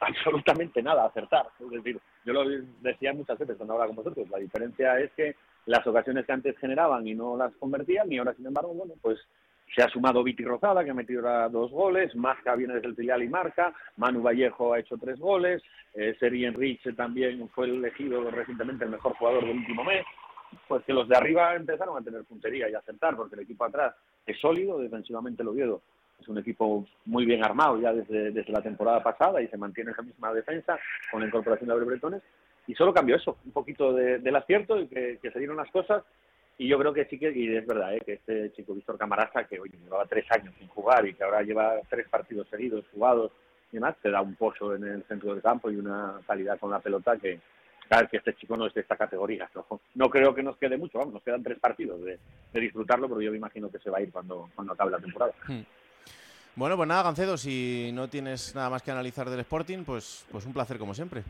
(laughs) absolutamente nada, acertar. Es decir, yo lo decía muchas veces cuando hablaba con vosotros, la diferencia es que las ocasiones que antes generaban y no las convertían, y ahora, sin embargo, bueno, pues se ha sumado Viti Rosada, que ha metido dos goles, Masca viene desde el filial y marca, Manu Vallejo ha hecho tres goles, eh, Seri Enrique también fue elegido recientemente el mejor jugador del último mes, pues que los de arriba empezaron a tener puntería y a acertar, porque el equipo atrás es sólido, defensivamente lo Oviedo es un equipo muy bien armado ya desde, desde la temporada pasada y se mantiene esa misma defensa con la incorporación de Abril Bretones, y solo cambió eso, un poquito del acierto y que, que se dieron las cosas y yo creo que sí que, y es verdad, ¿eh? que este chico Víctor Camarasa, que hoy llevaba tres años sin jugar y que ahora lleva tres partidos seguidos jugados y demás, te da un pozo en el centro del campo y una calidad con la pelota que, claro, que este chico no es de esta categoría. No, creo que nos quede mucho, vamos, nos quedan tres partidos de, disfrutarlo, pero yo me imagino que se va a ir cuando, cuando acabe la temporada. Hmm. Bueno, pues nada, Gancedo, si no tienes nada más que analizar del Sporting, pues, pues un placer como siempre.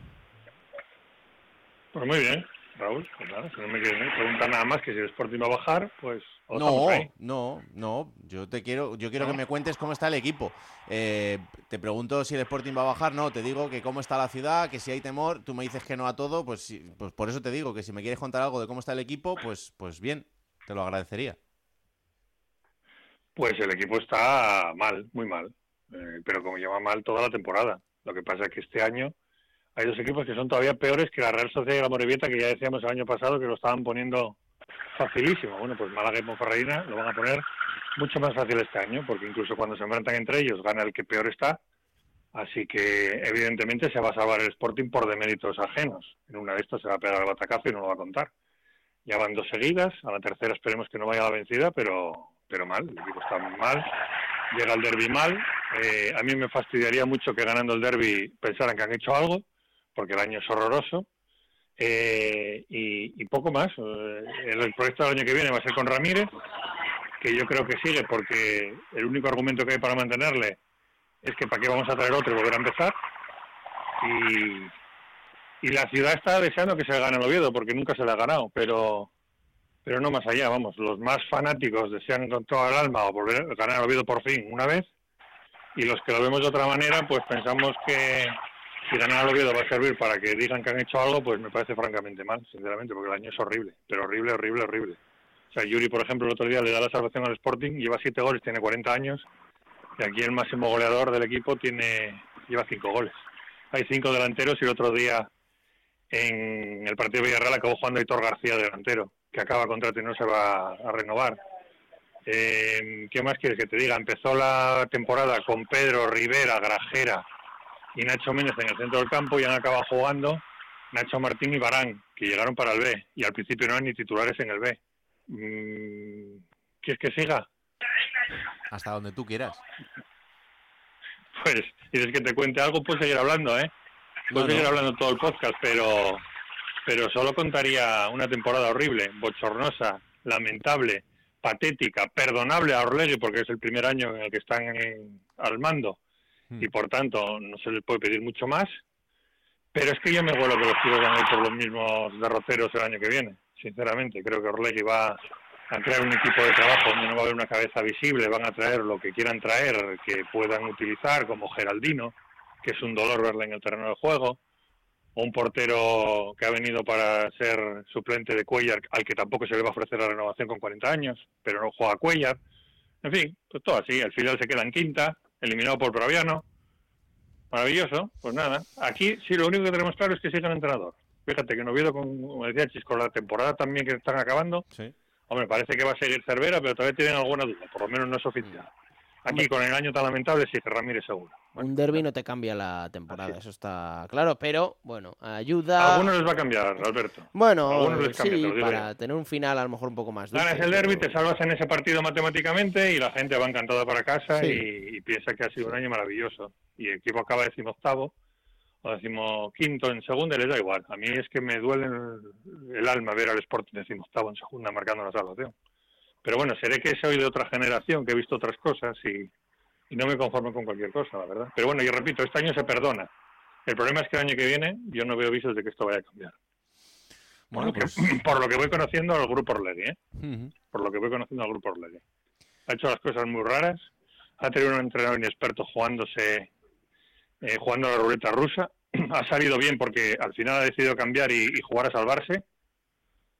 Pues muy bien. Raúl, pues nada, si no me quieres preguntar nada más que si el Sporting va a bajar, pues... No, no, no, yo te quiero, yo quiero que me cuentes cómo está el equipo. Eh, te pregunto si el Sporting va a bajar, no, te digo que cómo está la ciudad, que si hay temor, tú me dices que no a todo, pues, pues por eso te digo que si me quieres contar algo de cómo está el equipo, pues, pues bien, te lo agradecería. Pues el equipo está mal, muy mal, eh, pero como lleva mal toda la temporada. Lo que pasa es que este año hay dos equipos que son todavía peores que la Real Sociedad y la Morevieta, que ya decíamos el año pasado que lo estaban poniendo facilísimo. Bueno, pues Málaga y Ponferradina lo van a poner mucho más fácil este año, porque incluso cuando se enfrentan entre ellos gana el que peor está. Así que evidentemente se va a salvar el Sporting por deméritos ajenos. En una de estas se va a pegar el batacazo y no lo va a contar. Ya van dos seguidas, a la tercera esperemos que no vaya a la vencida, pero, pero mal, el equipo está mal. Llega el derby mal. Eh, a mí me fastidiaría mucho que ganando el derby pensaran que han hecho algo porque el año es horroroso. Eh, y, poco más. Eh, el, proyecto del año que viene va a ser con Ramírez, que yo creo que sigue porque el único argumento que hay para mantenerle es que para qué vamos a traer otro y volver a empezar. Y, y la ciudad está deseando que se gane el Oviedo porque nunca se le ha ganado, pero pero no más allá, vamos, los más fanáticos desean con toda el alma o volver a ganar el Oviedo por fin una vez y los que lo vemos de otra manera pues pensamos que, si ganar Oviedo va a servir para que digan que han hecho algo, pues me parece francamente mal, sinceramente, porque el año es horrible, pero horrible, horrible, horrible. O sea, Yuri, por ejemplo, el otro día le da la salvación al Sporting, lleva siete goles, tiene 40 años, y aquí el máximo goleador del equipo tiene lleva cinco goles. Hay cinco delanteros y el otro día en el partido de Villarreal acabó jugando Hitor García delantero, que acaba contrato y no se va a renovar. Eh, ¿Qué más quieres que te diga? Empezó la temporada con Pedro, Rivera, Grajera, y Nacho Méndez en el centro del campo y han acabado jugando Nacho Martín y Barán, que llegaron para el B y al principio no eran ni titulares en el B. Mm, ¿Quieres que siga? Hasta donde tú quieras. Pues, quieres que te cuente algo, puedes seguir hablando, ¿eh? Puedes seguir hablando todo el podcast, pero, pero solo contaría una temporada horrible, bochornosa, lamentable, patética, perdonable a Orlegui porque es el primer año en el que están al mando y por tanto no se le puede pedir mucho más. Pero es que yo me vuelo que los tíos van a ir por los mismos derroteros el año que viene, sinceramente. Creo que Orlegui va a traer un equipo de trabajo donde no va a haber una cabeza visible, van a traer lo que quieran traer, que puedan utilizar, como Geraldino, que es un dolor verle en el terreno de juego, un portero que ha venido para ser suplente de Cuellar, al que tampoco se le va a ofrecer la renovación con 40 años, pero no juega Cuellar. En fin, pues todo así. El final se queda en quinta, eliminado por Proviano. Maravilloso, pues nada. Aquí sí lo único que tenemos claro es que sigue el entrenador. Fíjate que no vieron, como decía Chis, con la temporada también que están acabando. Sí. Hombre, parece que va a seguir Cervera, pero todavía tienen alguna duda, por lo menos no es oficial. Aquí, con el año tan lamentable, sí que Ramírez seguro. Un derby no te cambia la temporada, eso está claro, pero bueno, ayuda. A algunos les va a cambiar, Alberto. Bueno, sí, para tener un final a lo mejor un poco más dulce. Ganas el derby, te salvas en ese partido matemáticamente y la gente va encantada para casa y, piensa que ha sido un año maravilloso. Y el equipo acaba decimoctavo o decimoquinto en segunda y les da igual. A mí es que me duele el, alma ver al Sporting decimoctavo en segunda marcando la salvación. Pero bueno, seré que soy de otra generación, que he visto otras cosas y, y no me conformo con cualquier cosa, la verdad. Pero bueno, yo repito, este año se perdona. El problema es que el año que viene yo no veo visos de que esto vaya a cambiar. Bueno, pues... por lo que voy conociendo al grupo Orlegui, ¿eh? Por lo que voy conociendo al grupo Orlegui. Ha hecho las cosas muy raras, ha tenido un entrenador inexperto jugándose, eh, jugando a la ruleta rusa. (clears throat) ha salido bien porque al final ha decidido cambiar y, y jugar a salvarse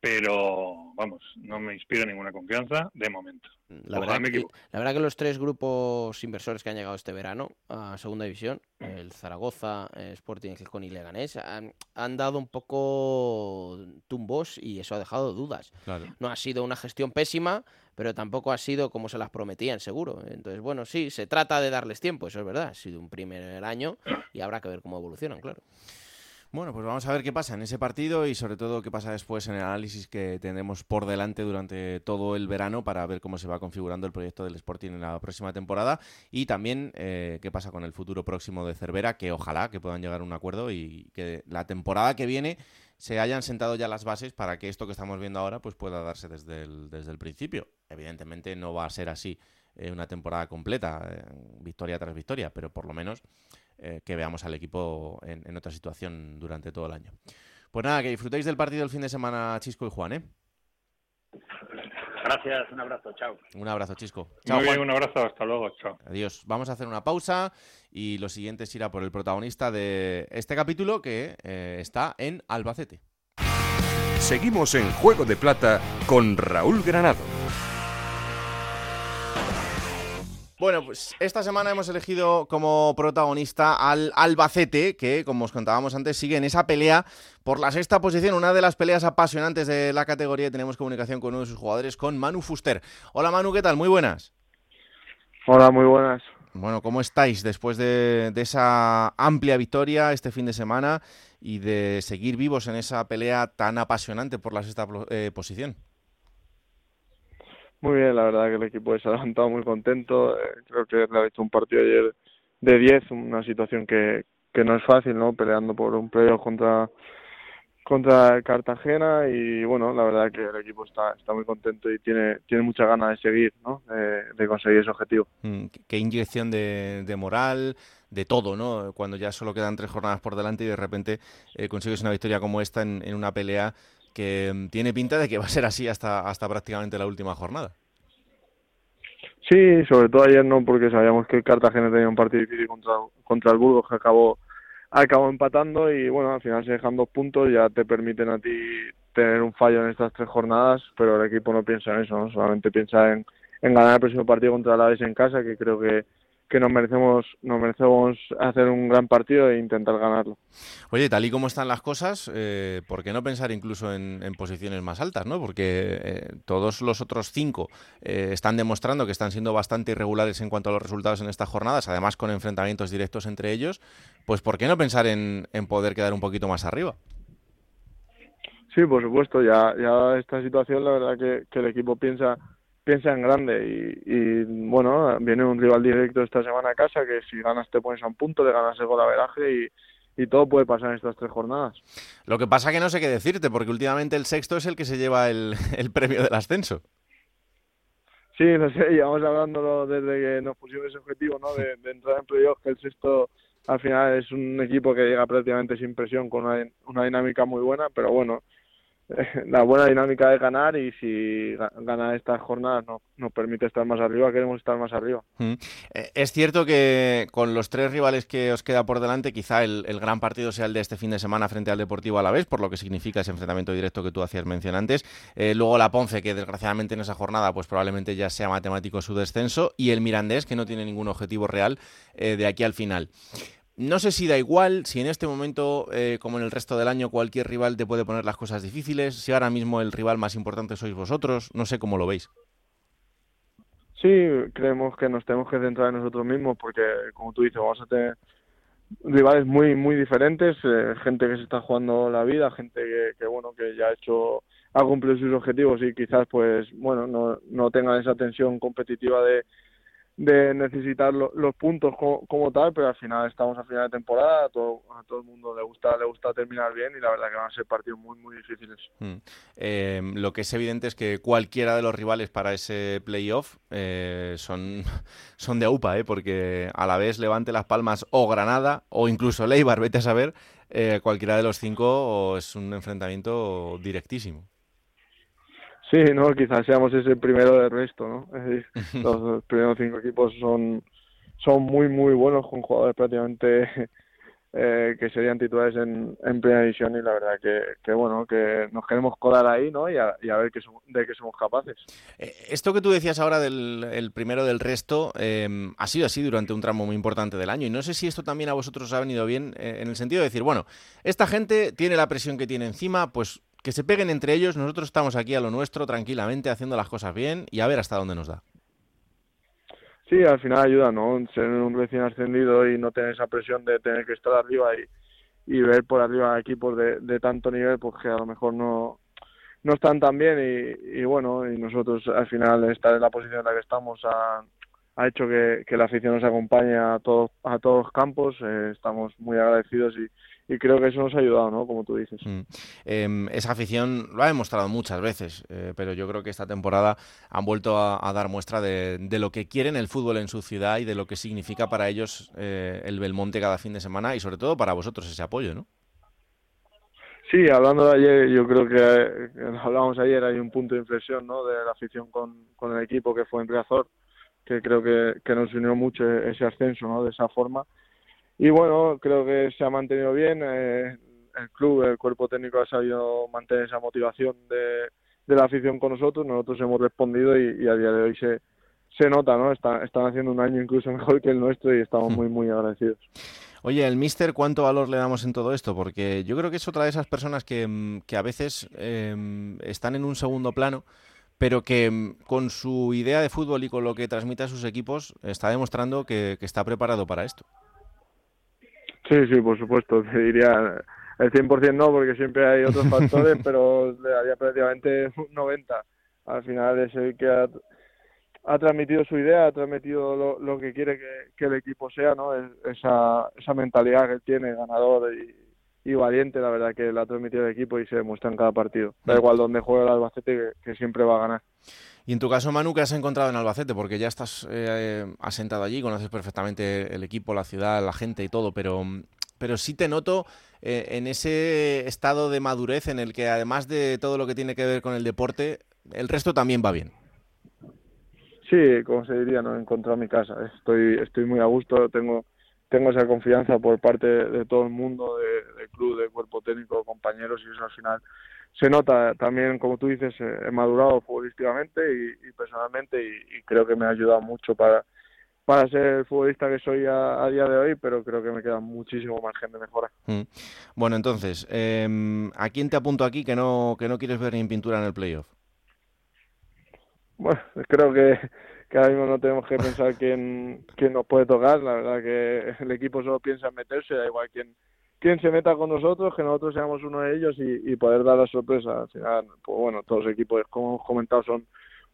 pero vamos, no me inspira ninguna confianza de momento. La verdad, que, la verdad, que, los tres grupos inversores que han llegado este verano a Segunda División, el Zaragoza, el Sporting Gijón y Leganés, han, han, dado un poco tumbos y eso ha dejado dudas. No ha sido una gestión pésima, pero tampoco ha sido como se las prometían, seguro. Entonces, bueno, sí, se trata de darles tiempo, eso es verdad. Ha sido un primer año y habrá que ver cómo evolucionan, claro. Bueno, pues vamos a ver qué pasa en ese partido y sobre todo qué pasa después en el análisis que tenemos por delante durante todo el verano para ver cómo se va configurando el proyecto del Sporting en la próxima temporada y también eh, qué pasa con el futuro próximo de Cervera, que ojalá que puedan llegar a un acuerdo y que la temporada que viene se hayan sentado ya las bases para que esto que estamos viendo ahora pues pueda darse desde el, desde el principio. Evidentemente no va a ser así eh, una temporada completa, eh, victoria tras victoria, pero por lo menos eh, que veamos al equipo en, otra situación durante todo el año. Pues nada, que disfrutéis del partido el fin de semana, Chisco y Juan, ¿eh? Gracias, un abrazo, chao. Un abrazo, Chisco. Chao, Muy bien, un abrazo, hasta luego, chao. Adiós. Vamos a hacer una pausa y lo siguiente es ir a por el protagonista de este capítulo que eh, está en Albacete. Seguimos en Juego de Plata con Raúl Granado. Bueno, pues esta semana hemos elegido como protagonista al Albacete, que como os contábamos antes sigue en esa pelea por la sexta posición, una de las peleas apasionantes de la categoría y tenemos comunicación con uno de sus jugadores, con Manu Fuster. Hola Manu, ¿qué tal? Muy buenas. Hola, muy buenas. Bueno, ¿cómo estáis después de, esa amplia victoria este fin de semana y de seguir vivos en esa pelea tan apasionante por la sexta eh, posición? Muy bien, la verdad que el equipo se ha levantado muy contento. Eh, creo que le ha hecho un partido ayer de 10, una situación que, que no es fácil, ¿no? Peleando por un playoff contra contra Cartagena y bueno, la verdad que el equipo está, está muy contento y tiene, tiene mucha ganas de seguir, ¿no? De, conseguir ese objetivo. Mm, qué inyección de, de, moral, de todo, ¿no? Cuando ya solo quedan tres jornadas por delante y de repente eh, consigues una victoria como esta en, en una pelea que mm, tiene pinta de que va a ser así hasta, hasta prácticamente la última jornada. Sí, sobre todo ayer no, porque sabíamos que Cartagena tenía un partido difícil contra, contra el Burgos que acabó, acabó empatando y bueno, al final se dejan dos puntos, ya te permiten a ti tener un fallo en estas tres jornadas, pero el equipo no piensa en eso, ¿no? solamente piensa en, en ganar el próximo partido contra la Aves en casa, que creo que, que nos merecemos, nos merecemos hacer un gran partido e intentar ganarlo. Oye, tal y como están las cosas, eh, ¿por qué no pensar incluso en, posiciones más altas? ¿no? Porque eh, todos los otros cinco eh, están demostrando que están siendo bastante irregulares en cuanto a los resultados en estas jornadas, además con enfrentamientos directos entre ellos, pues ¿por qué no pensar en, poder quedar un poquito más arriba? Sí, por supuesto, ya, ya esta situación la verdad que, que el equipo piensa piensa en grande y, bueno, viene un rival directo esta semana a casa que si ganas te pones a un punto, le ganas el golaveraje y, y todo puede pasar en estas tres jornadas. Lo que pasa que no sé qué decirte, porque últimamente el sexto es el que se lleva el, (laughs) el premio del ascenso. Sí, no sé, llevamos hablando desde que nos pusimos ese objetivo, ¿no? De, entrar en playoff, que el sexto al final es un equipo que llega prácticamente sin presión, con una, una dinámica muy buena, pero bueno, (laughs) la buena dinámica de ganar y si gana estas jornadas no, nos permite estar más arriba, queremos estar más arriba. Mm. Eh, es cierto que con los tres rivales que os queda por delante, quizá el, gran partido sea el de este fin de semana frente al Deportivo a la vez, por lo que significa ese enfrentamiento directo que tú hacías mención antes. Eh, luego la Ponce, que desgraciadamente en esa jornada pues probablemente ya sea matemático su descenso, y el Mirandés, que no tiene ningún objetivo real eh, de aquí al final. No sé si da igual, si en este momento, eh, como en el resto del año, cualquier rival te puede poner las cosas difíciles, si ahora mismo el rival más importante sois vosotros, no sé cómo lo veis. Sí, creemos que nos tenemos que centrar en nosotros mismos porque, como tú dices, vamos a tener rivales muy muy diferentes, eh, gente que se está jugando la vida, gente que, bueno que ya ha hecho ha cumplido sus objetivos y quizás pues bueno no, no tengan esa tensión competitiva de de necesitar los puntos como, tal, pero al final estamos a final de temporada, a todo, el mundo le gusta, le gusta terminar bien y la verdad que van a ser partidos muy, muy difíciles. Mm. Em, lo que es evidente es que cualquiera de los rivales para ese playoff eh, son, (laughs) son de AUPA, ¿eh? porque a la vez Levante Las Palmas o Granada o incluso Leibar, vete a saber, eh, cualquiera de los cinco es un enfrentamiento directísimo. Sí, no, quizás seamos ese primero del resto, ¿no? Es decir, (laughs) los primeros cinco equipos son, son muy, muy buenos con jugadores prácticamente (laughs) eh, que serían titulares en, en, primera división y la verdad que, que, bueno, que nos queremos colar ahí, ¿no? Y a, ver qué de qué somos capaces. Eh, esto que tú decías ahora del el primero del resto em, ha sido así durante un tramo muy importante del año y no sé si esto también a vosotros os ha venido bien eh, en el sentido de decir, bueno, esta gente tiene la presión que tiene encima, pues que se peguen entre ellos, nosotros estamos aquí a lo nuestro tranquilamente haciendo las cosas bien y a ver hasta dónde nos da. Sí, al final ayuda, ¿no? Ser un recién ascendido y no tener esa presión de tener que estar arriba y, y ver por arriba equipos de, de tanto nivel, pues que a lo mejor no, no están tan bien y, y, bueno, y nosotros al final estar en la posición en la que estamos ha, ha hecho que, que la afición nos acompañe a todos, a todos los campos, eh, estamos muy agradecidos y, y creo que eso nos ha ayudado, ¿no? Como tú dices. Mm. Em, esa afición lo ha demostrado muchas veces, eh, pero yo creo que esta temporada han vuelto a, dar muestra de, lo que quieren el fútbol en su ciudad y de lo que significa para ellos eh, el Belmonte cada fin de semana y sobre todo para vosotros ese apoyo, ¿no? Sí, hablando de ayer, yo creo que, hablábamos ayer, hay un punto de inflexión, ¿no? De la afición con, con el equipo que fue en Riazor, que creo que, que nos unió mucho ese ascenso, ¿no? De esa forma y bueno, creo que se ha mantenido bien. Eh, el club, el cuerpo técnico ha sabido mantener esa motivación de, la afición con nosotros. Nosotros hemos respondido y, a día de hoy se, se nota, ¿no? Están, están haciendo un año incluso (laughs) mejor que el nuestro y estamos (laughs) muy, muy agradecidos. Oye, el Mister, ¿cuánto valor le damos en todo esto? Porque yo creo que es otra de esas personas que, mm, que a veces eh, están en un segundo plano, pero que mm, con su idea de fútbol y con lo que transmite a sus equipos está demostrando que está preparado para esto. Sí, sí, por supuesto. Te diría el 100% no, porque siempre hay otros (laughs) factores, pero le daría prácticamente un 90. Al final es el que ha, ha transmitido su idea, ha transmitido lo, lo que quiere que, el equipo sea, ¿no? esa, esa mentalidad que él tiene, ganador y, y valiente, la verdad que la ha transmitido el equipo y se demuestra en cada partido. Da igual donde juegue el Albacete, que, siempre va a ganar. Y en tu caso, Manu, ¿qué has encontrado en Albacete? Porque ya estás eh, asentado allí, conoces perfectamente el equipo, la ciudad, la gente y todo, pero, pero sí te noto eh, en ese estado de madurez en el que además de todo lo que tiene que ver con el deporte, el resto también va bien. Sí, como se diría, no he encontrado mi casa. Estoy, estoy muy a gusto, tengo tengo esa confianza por parte de todo el mundo, de, club, de cuerpo técnico, compañeros, y eso al final se nota también, como tú dices, eh, he madurado futbolísticamente y, personalmente y, creo que me ha ayudado mucho para, para ser el futbolista que soy a, día de hoy, pero creo que me queda muchísimo margen de mejora. Mm. Bueno, entonces, eh, ¿a quién te apunto aquí que no, que no quieres ver ni en pintura en el playoff? Bueno, (laughs) creo que que ahora mismo no tenemos que pensar (laughs) quién, quién nos puede tocar. La verdad que el equipo solo piensa en meterse, da igual quién, quién se meta con nosotros, que nosotros seamos uno de ellos y, poder dar la sorpresa. Pues bueno, todos los equipos, como hemos comentado, son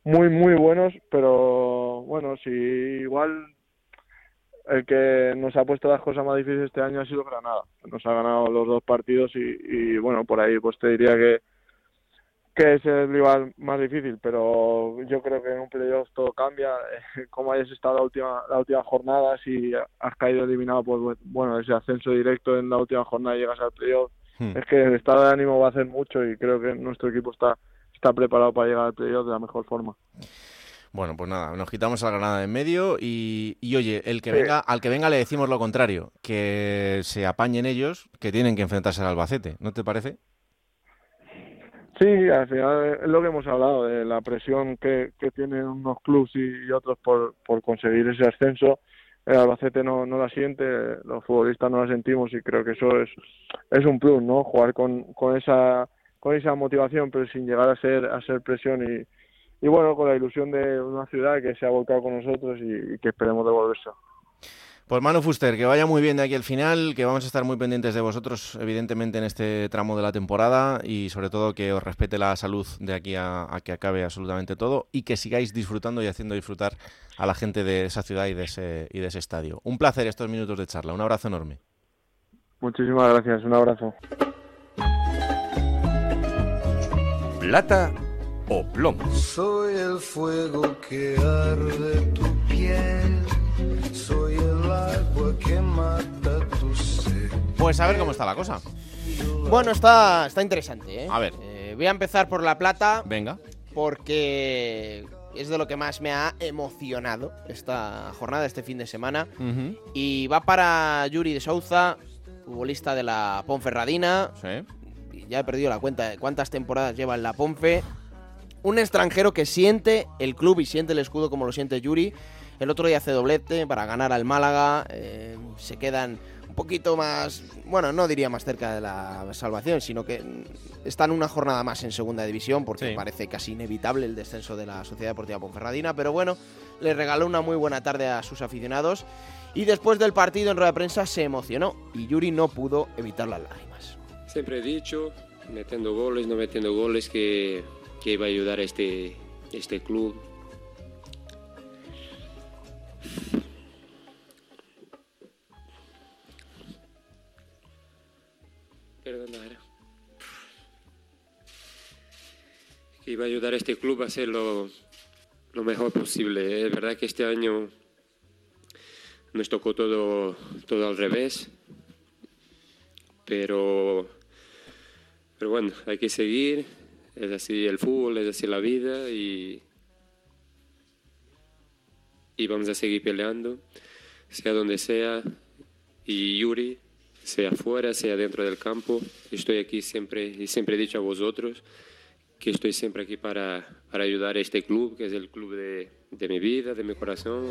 muy, muy buenos, pero bueno, si igual el que nos ha puesto las cosas más difíciles este año ha sido Granada. Nos ha ganado los dos partidos y, y bueno, por ahí pues te diría que que es el rival más difícil, pero yo creo que en un playoff todo cambia. (laughs) Como hayas estado la última, la última jornada, si has caído eliminado por bueno ese ascenso directo en la última jornada y llegas al playoff, hmm. es que el estado de ánimo va a hacer mucho y creo que nuestro equipo está, está preparado para llegar al playoff de la mejor forma. Bueno, pues nada, nos quitamos a Granada en medio y, y oye, el que venga, al que venga le decimos lo contrario, que se apañen ellos, que tienen que enfrentarse al Albacete, ¿no te parece? Sí, al final es lo que hemos hablado, de la presión que, que tienen unos clubes y, otros por, por conseguir ese ascenso. El Albacete no, no la siente, los futbolistas no la sentimos y creo que eso es, es un plus, ¿no? Jugar con, con, esa, con esa motivación, pero sin llegar a ser, a ser presión y, y bueno, con la ilusión de una ciudad que se ha volcado con nosotros y, que esperemos devolverse. Pues Manu Fuster, que vaya muy bien de aquí al final, que vamos a estar muy pendientes de vosotros, evidentemente, en este tramo de la temporada y sobre todo que os respete la salud de aquí a, que acabe absolutamente todo y que sigáis disfrutando y haciendo disfrutar a la gente de esa ciudad y de ese, y de ese estadio. Un placer estos minutos de charla, un abrazo enorme. Muchísimas gracias, un abrazo. Plata o plomo. Soy el fuego que arde tu piel soy el agua que mata tu sed. Pues a ver cómo está la cosa. Bueno, está, está interesante, ¿eh? A ver. Eh, voy a empezar por La Plata. Venga. Porque es de lo que más me ha emocionado esta jornada, este fin de semana. Y va para Yuri de Souza, futbolista de la Ponferradina. Sí. Ya he perdido la cuenta de cuántas temporadas lleva en la Ponfe. Un extranjero que siente el club y siente el escudo como lo siente Yuri el otro día hace doblete para ganar al Málaga. Eh, se quedan un poquito más, bueno, no diría más cerca de la salvación, sino que están una jornada más en segunda división porque parece casi inevitable el descenso de la Sociedad Deportiva Ponferradina. Pero bueno, le regaló una muy buena tarde a sus aficionados. Y después del partido en rueda de prensa se emocionó y Yuri no pudo evitar las lágrimas. Siempre he dicho, metiendo goles, no metiendo goles, que, que iba a ayudar a este, este club Perdona, Que iba a ayudar a este club a hacerlo lo mejor posible. Es verdad que este año nos tocó todo, todo al revés, pero, pero bueno, hay que seguir. Es así el fútbol, es así la vida y, y vamos a seguir peleando, sea donde sea. Y Yuri, sea fuera, sea dentro del campo, estoy aquí siempre y siempre he dicho a vosotros que estoy siempre aquí para, para ayudar a este club, que es el club de, de, mi vida, de mi corazón.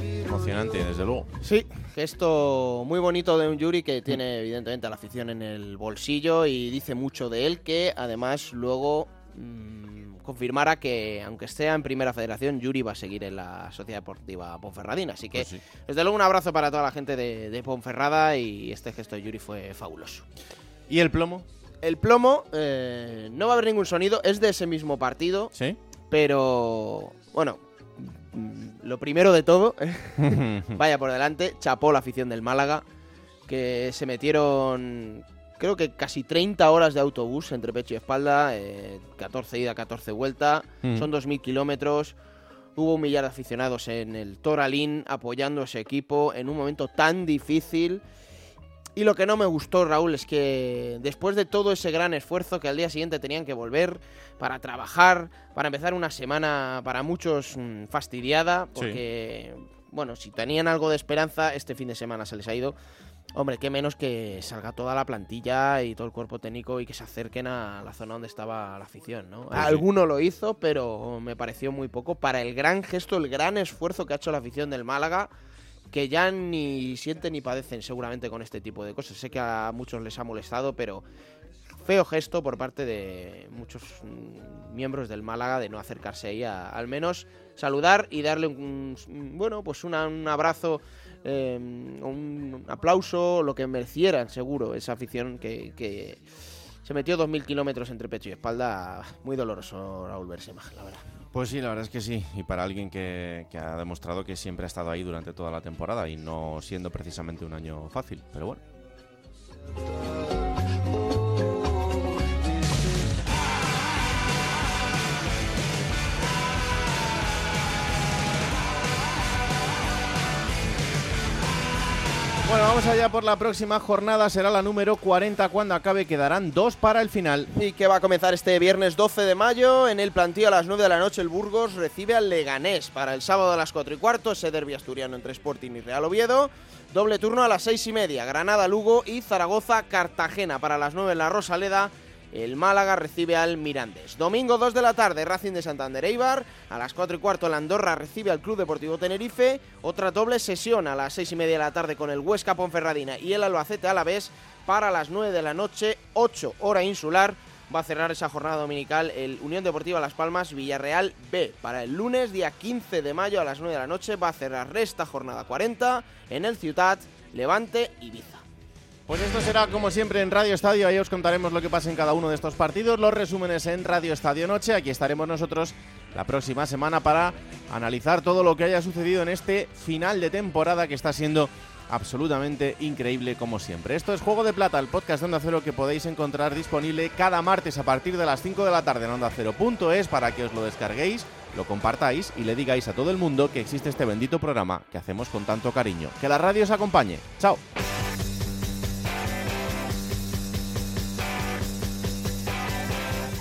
Emocionante, desde luego. Sí, gesto muy bonito de un Yuri que tiene evidentemente a la afición en el bolsillo y dice mucho de él, que además luego... Mmm, confirmara que, aunque esté en Primera Federación, Yuri va a seguir en la Sociedad Deportiva Ponferradina. Así que, pues desde luego, un abrazo para toda la gente de, Ponferrada y este gesto de Yuri fue fabuloso. ¿Y el plomo? El plomo, eh, no va a haber ningún sonido, es de ese mismo partido. Sí. Pero, bueno, lo primero de todo, (laughs) vaya por delante, chapó la afición del Málaga, que se metieron creo que casi 30 horas de autobús entre pecho y espalda, 14 eh, ida, 14 vuelta, mm. son 2.000 kilómetros. Hubo un millar de aficionados en el Toralín apoyando a ese equipo en un momento tan difícil. Y lo que no me gustó, Raúl, es que después de todo ese gran esfuerzo que al día siguiente tenían que volver para trabajar, para empezar una semana para muchos mm, fastidiada, porque, bueno, si tenían algo de esperanza, este fin de semana se les ha ido. Hombre, qué menos que salga toda la plantilla y todo el cuerpo técnico y que se acerquen a la zona donde estaba la afición, ¿no? Pues Alguno lo hizo, pero me pareció muy poco para el gran gesto, el gran esfuerzo que ha hecho la afición del Málaga, que ya ni sienten ni padecen seguramente con este tipo de cosas. Sé que a muchos les ha molestado, pero feo gesto por parte de muchos mm, miembros del Málaga de no acercarse ahí a al menos saludar y darle un, bueno, pues un abrazo Em, un aplauso, lo que merecieran seguro esa afición que, se metió 2.000 kilómetros entre pecho y espalda. Muy doloroso Raúl Bersema, la verdad. Pues sí, la verdad es que sí. Y para alguien que, que, ha demostrado que siempre ha estado ahí durante toda la temporada y no siendo precisamente un año fácil. Pero bueno. Bueno, vamos allá por la próxima jornada. Será la número 40 cuando acabe. Quedarán dos para el final. Y que va a comenzar este viernes 12 de mayo. En el plantío a las 9 de la noche el Burgos recibe al Leganés. Para el sábado a las 4 y cuarto ese derbi asturiano entre Sporting y Real Oviedo. Doble turno a las 6 y media. Granada, Lugo y Zaragoza, Cartagena. Para las 9 en la Rosaleda el Málaga recibe al Mirandés. Domingo 2 de la tarde, Racing de Santander Eibar. A las 4 y cuarto, el Andorra recibe al Club Deportivo Tenerife. Otra doble sesión a las 6 y media de la tarde con el Huesca Ponferradina y el Albacete Alavés. Para las 9 de la noche, 8 hora insular, va a cerrar esa jornada dominical el Unión Deportiva Las Palmas Villarreal B. Para el lunes, día 15 de mayo a las 9 de la noche, va a cerrar esta jornada 40 en el Ciutat, Levante Ibiza. Pues esto será como siempre en Radio Estadio, ahí os contaremos lo que pasa en cada uno de estos partidos, los resúmenes en Radio Estadio Noche, aquí estaremos nosotros la próxima semana para analizar todo lo que haya sucedido en este final de temporada que está siendo absolutamente increíble como siempre. Esto es Juego de Plata, el podcast de Onda Cero que podéis encontrar disponible cada martes a partir de las 5 de la tarde en Onda Cero.es para que os lo descarguéis, lo compartáis y le digáis a todo el mundo que existe este bendito programa que hacemos con tanto cariño. Que la radio os acompañe. Chao.